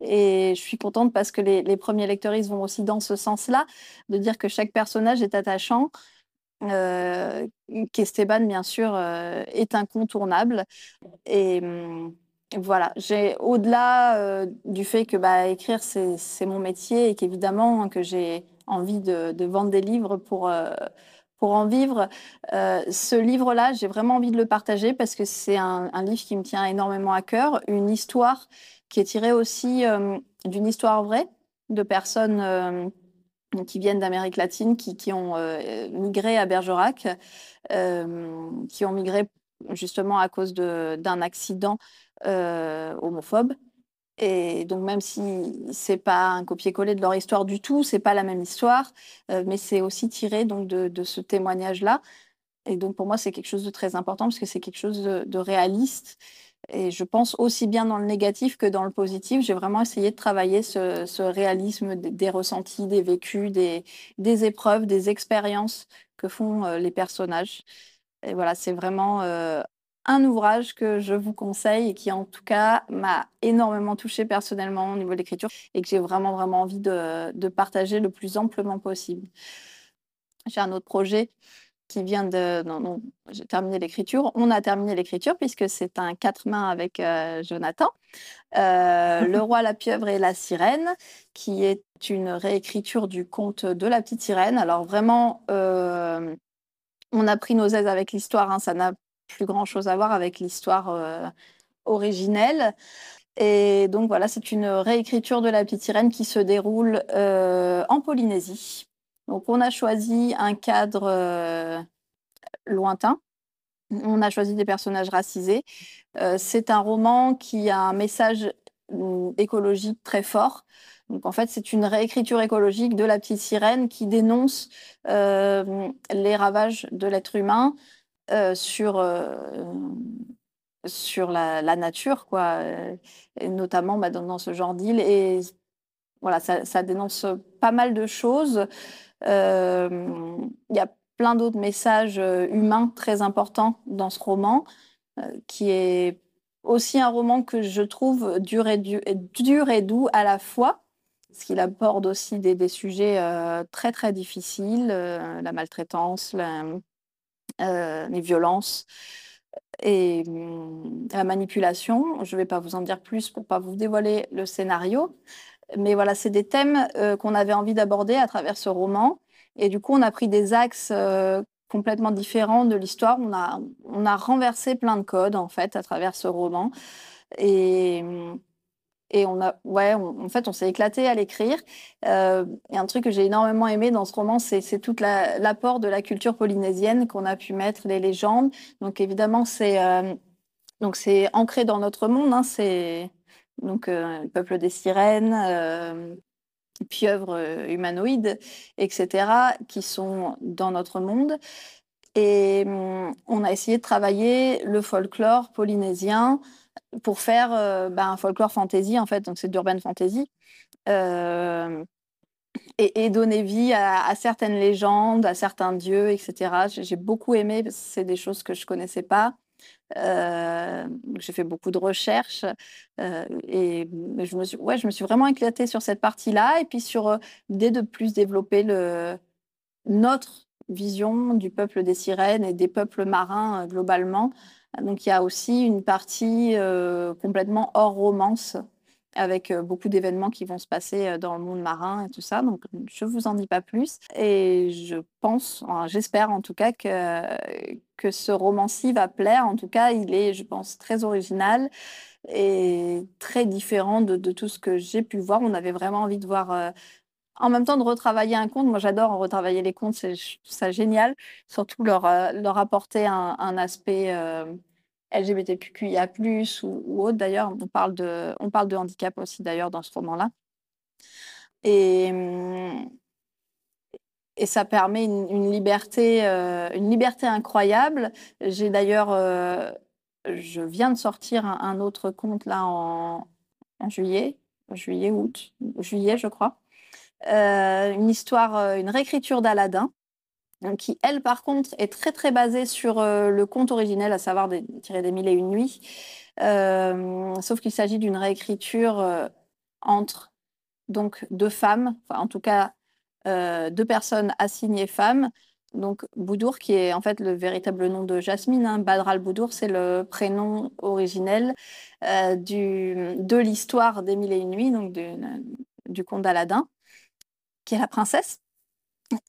Et je suis contente parce que les, les premiers lecteuristes vont aussi dans ce sens-là, de dire que chaque personnage est attachant, euh, qu'Esteban, bien sûr, euh, est incontournable. Et hum, voilà, j'ai au-delà euh, du fait que bah, écrire, c'est mon métier et qu'évidemment que j'ai envie de, vendre des livres pour, pour en vivre. ce livre-là, j'ai vraiment envie de le partager parce que c'est un, livre qui me tient énormément à cœur, une histoire qui est tirée aussi d'une histoire vraie de personnes qui viennent d'Amérique latine, qui, qui ont euh, migré à Bergerac, euh, qui ont migré justement à cause d'un accident euh, homophobe. Et donc même si c'est pas un copier-coller de leur histoire du tout, c'est pas la même histoire, mais c'est aussi tiré donc de, ce témoignage-là. Et donc pour moi c'est quelque chose de très important parce que c'est quelque chose de, de réaliste et je pense aussi bien dans le négatif que dans le positif. J'ai vraiment essayé de travailler ce, réalisme des, ressentis, des vécus, des, épreuves, des expériences que font euh, les personnages. Et voilà, c'est vraiment euh, un ouvrage que je vous conseille et qui, en tout cas, m'a énormément touché personnellement au niveau de l'écriture et que j'ai vraiment, vraiment envie de, de partager le plus amplement possible. J'ai un autre projet qui vient de. Non, non, j'ai terminé l'écriture. On a terminé l'écriture puisque c'est un quatre mains avec euh, Jonathan. Euh, *laughs* le roi, la pieuvre et la sirène, qui est une réécriture du conte de la petite sirène. Alors vraiment, euh, on a pris nos aises avec l'histoire. Hein. ça n'a plus grand chose à voir avec l'histoire originelle. Et donc voilà, c'est une réécriture de la petite sirène qui se déroule en Polynésie. Donc, on a choisi un cadre euh, lointain. On a choisi des personnages racisés. Euh, c'est un roman qui a un message mm, écologique très fort. Donc, en fait, c'est une réécriture écologique de La Petite Sirène qui dénonce euh, les ravages de l'être humain sur, sur la, nature, quoi, et notamment bah, dans, ce genre d'île. Et voilà, ça, ça, dénonce pas mal de choses. Euh, il y a plein d'autres messages euh, humains très importants dans ce roman, euh, qui est aussi un roman que je trouve dur et, dur et doux à la fois, parce qu'il aborde aussi des, sujets très très difficiles, la maltraitance, les violences et hum, la manipulation. Je ne vais pas vous en dire plus pour pas vous dévoiler le scénario, mais voilà, c'est des thèmes euh, qu'on avait envie d'aborder à travers ce roman. Et du coup, on a pris des axes euh, complètement différents de l'histoire. On a, on a renversé plein de codes, en fait, à travers ce roman. Et, et on a, ouais, en fait, on s'est éclaté à l'écrire. Euh, et un truc que j'ai énormément aimé dans ce roman, c'est tout l'apport de la culture polynésienne qu'on a pu mettre, les légendes. Donc, évidemment, c'est c'est ancré dans notre monde. Hein, c'est euh, le peuple des sirènes, euh, pieuvres euh, humanoïdes, etc., qui sont dans notre monde. Et hum, on a essayé de travailler le folklore polynésien pour faire bah, un folklore fantasy, en fait, donc c'est d'urban fantasy. et, donner vie à, certaines légendes, à certains dieux, etc. J'ai beaucoup aimé, c'est des choses que je connaissais pas. Euh, j'ai fait beaucoup de recherches euh, et je me, suis, ouais, je me suis vraiment éclatée sur cette partie-là et puis sur euh, l'idée de plus développer le, notre vision du peuple des sirènes et des peuples marins globalement. Donc il y a aussi une partie complètement hors romance avec euh, beaucoup d'événements qui vont se passer euh, dans le monde marin et tout ça. Donc, je ne vous en dis pas plus. Et je pense, j'espère en tout cas que, que ce roman-ci va plaire. En tout cas, il est, je pense, très original et très différent de tout ce que j'ai pu voir. On avait vraiment envie de voir... Euh, en même temps, de retravailler un conte, moi j'adore retravailler les contes, c'est ça génial, surtout leur, leur apporter un, aspect LGBTQIA+, ou, autre d'ailleurs. On, parle de, on parle de handicap aussi d'ailleurs dans ce roman-là. Et, et ça permet une, liberté, euh, une liberté incroyable. J'ai d'ailleurs, euh, je viens de sortir un, autre conte là en, juillet, juillet, août, juillet, je crois. Euh, une histoire, une réécriture d'Aladin, qui, elle, par contre, est très, très basée sur le conte originel, à savoir des, tiré des Mille et Une Nuits. sauf qu'il s'agit d'une réécriture entre donc deux femmes, enfin, en tout cas euh, deux personnes assignées femmes. Donc Boudour, qui est en fait le véritable nom de Jasmine, hein. Badral Boudour, c'est le prénom originel euh, de l'histoire des Mille et Une Nuits, donc du, du conte d'Aladin, qui est la princesse.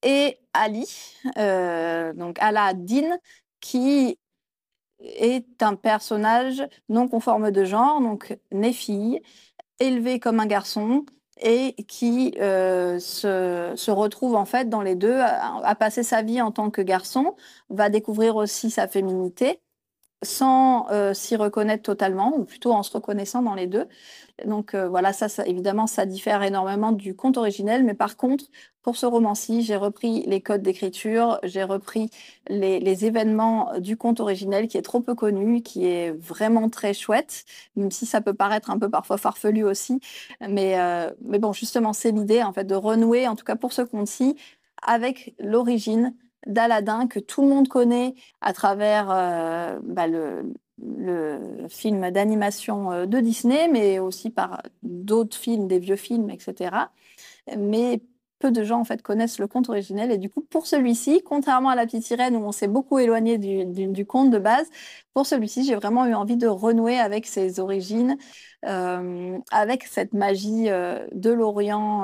Et Ali, euh, donc Aladdin, qui est un personnage non conforme de genre, donc né fille, élevé comme un garçon, et qui euh, se, se, retrouve en fait dans les deux, à, passer sa vie en tant que garçon, va découvrir aussi sa féminité sans euh, s'y reconnaître totalement, ou plutôt en se reconnaissant dans les deux. Donc euh, voilà, ça, évidemment, ça diffère énormément du conte originel, mais par contre, pour ce roman-ci, j'ai repris les codes d'écriture, j'ai repris les, les, événements du conte originel qui est trop peu connu, qui est vraiment très chouette, même si ça peut paraître un peu parfois farfelu aussi. Mais, euh, mais bon, justement, c'est l'idée en fait de renouer, en tout cas pour ce conte-ci, avec l'origine d'Aladin que tout le monde connaît à travers euh, bah, le, le film d'animation euh, de Disney, mais aussi par d'autres films, des vieux films, etc. Mais peu de gens en fait connaissent le conte originel et du coup pour celui-ci, contrairement à la petite sirène où on s'est beaucoup éloigné du, conte de base, pour celui-ci j'ai vraiment eu envie de renouer avec ses origines, euh, avec cette magie euh, de l'Orient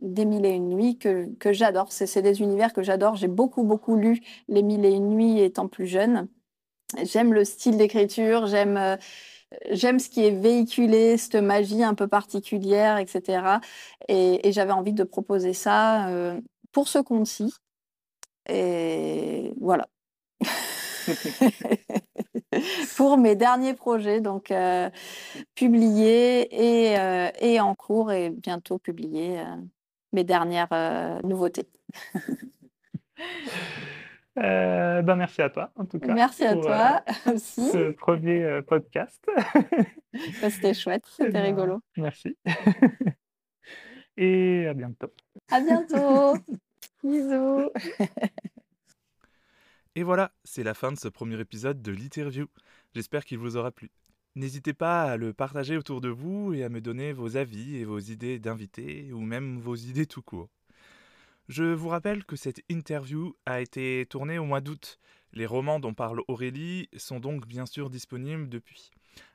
des mille et une nuits que, que j'adore. C'est des univers que j'adore. J'ai beaucoup beaucoup lu les mille et une nuits étant plus jeune. J'aime le style d'écriture, j'aime euh, j'aime ce qui est véhiculé, cette magie un peu particulière, etc. Et, j'avais envie de proposer ça euh, pour ce conte-ci. Et voilà. *laughs* pour mes derniers projets, donc euh, publiés et, et, en cours et bientôt publiés mes dernières nouveautés. *laughs* Euh, ben merci à toi, en tout cas. Merci à toi euh, *laughs* aussi. Ce premier euh, podcast. c'était chouette, *laughs* c'était ben, rigolo. Merci. *laughs* Et à bientôt. À bientôt. Bisous. Et voilà, c'est la fin de ce premier épisode de l'interview. J'espère qu'il vous aura plu. N'hésitez pas à le partager autour de vous et à me donner vos avis et vos idées d'invités ou même vos idées tout court. Je vous rappelle que cette interview a été tournée au mois d'août. Les romans dont parle Aurélie sont donc bien sûr disponibles depuis.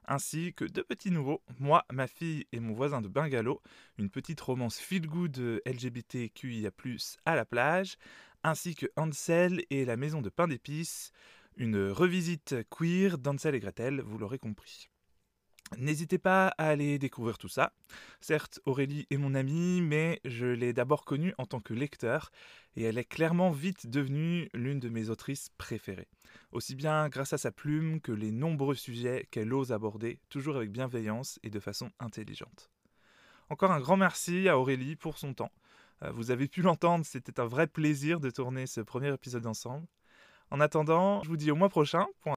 Ainsi que deux petits nouveaux, Moi, ma fille et mon voisin de Bungalow, une petite romance feel-good LGBTQIA+, à la plage, ainsi que Hansel et la maison de pain d'épices, une revisite queer d'Hansel et Gretel, vous l'aurez compris. N'hésitez pas à aller découvrir tout ça. Certes, Aurélie est mon amie, mais je l'ai d'abord connue en tant que lecteur, et elle est clairement vite devenue l'une de mes autrices préférées. Aussi bien grâce à sa plume que les nombreux sujets qu'elle ose aborder, toujours avec bienveillance et de façon intelligente. Encore un grand merci à Aurélie pour son temps. Euh, vous avez pu l'entendre, c'était un vrai plaisir de tourner ce premier épisode ensemble. En attendant, je vous dis au mois prochain pour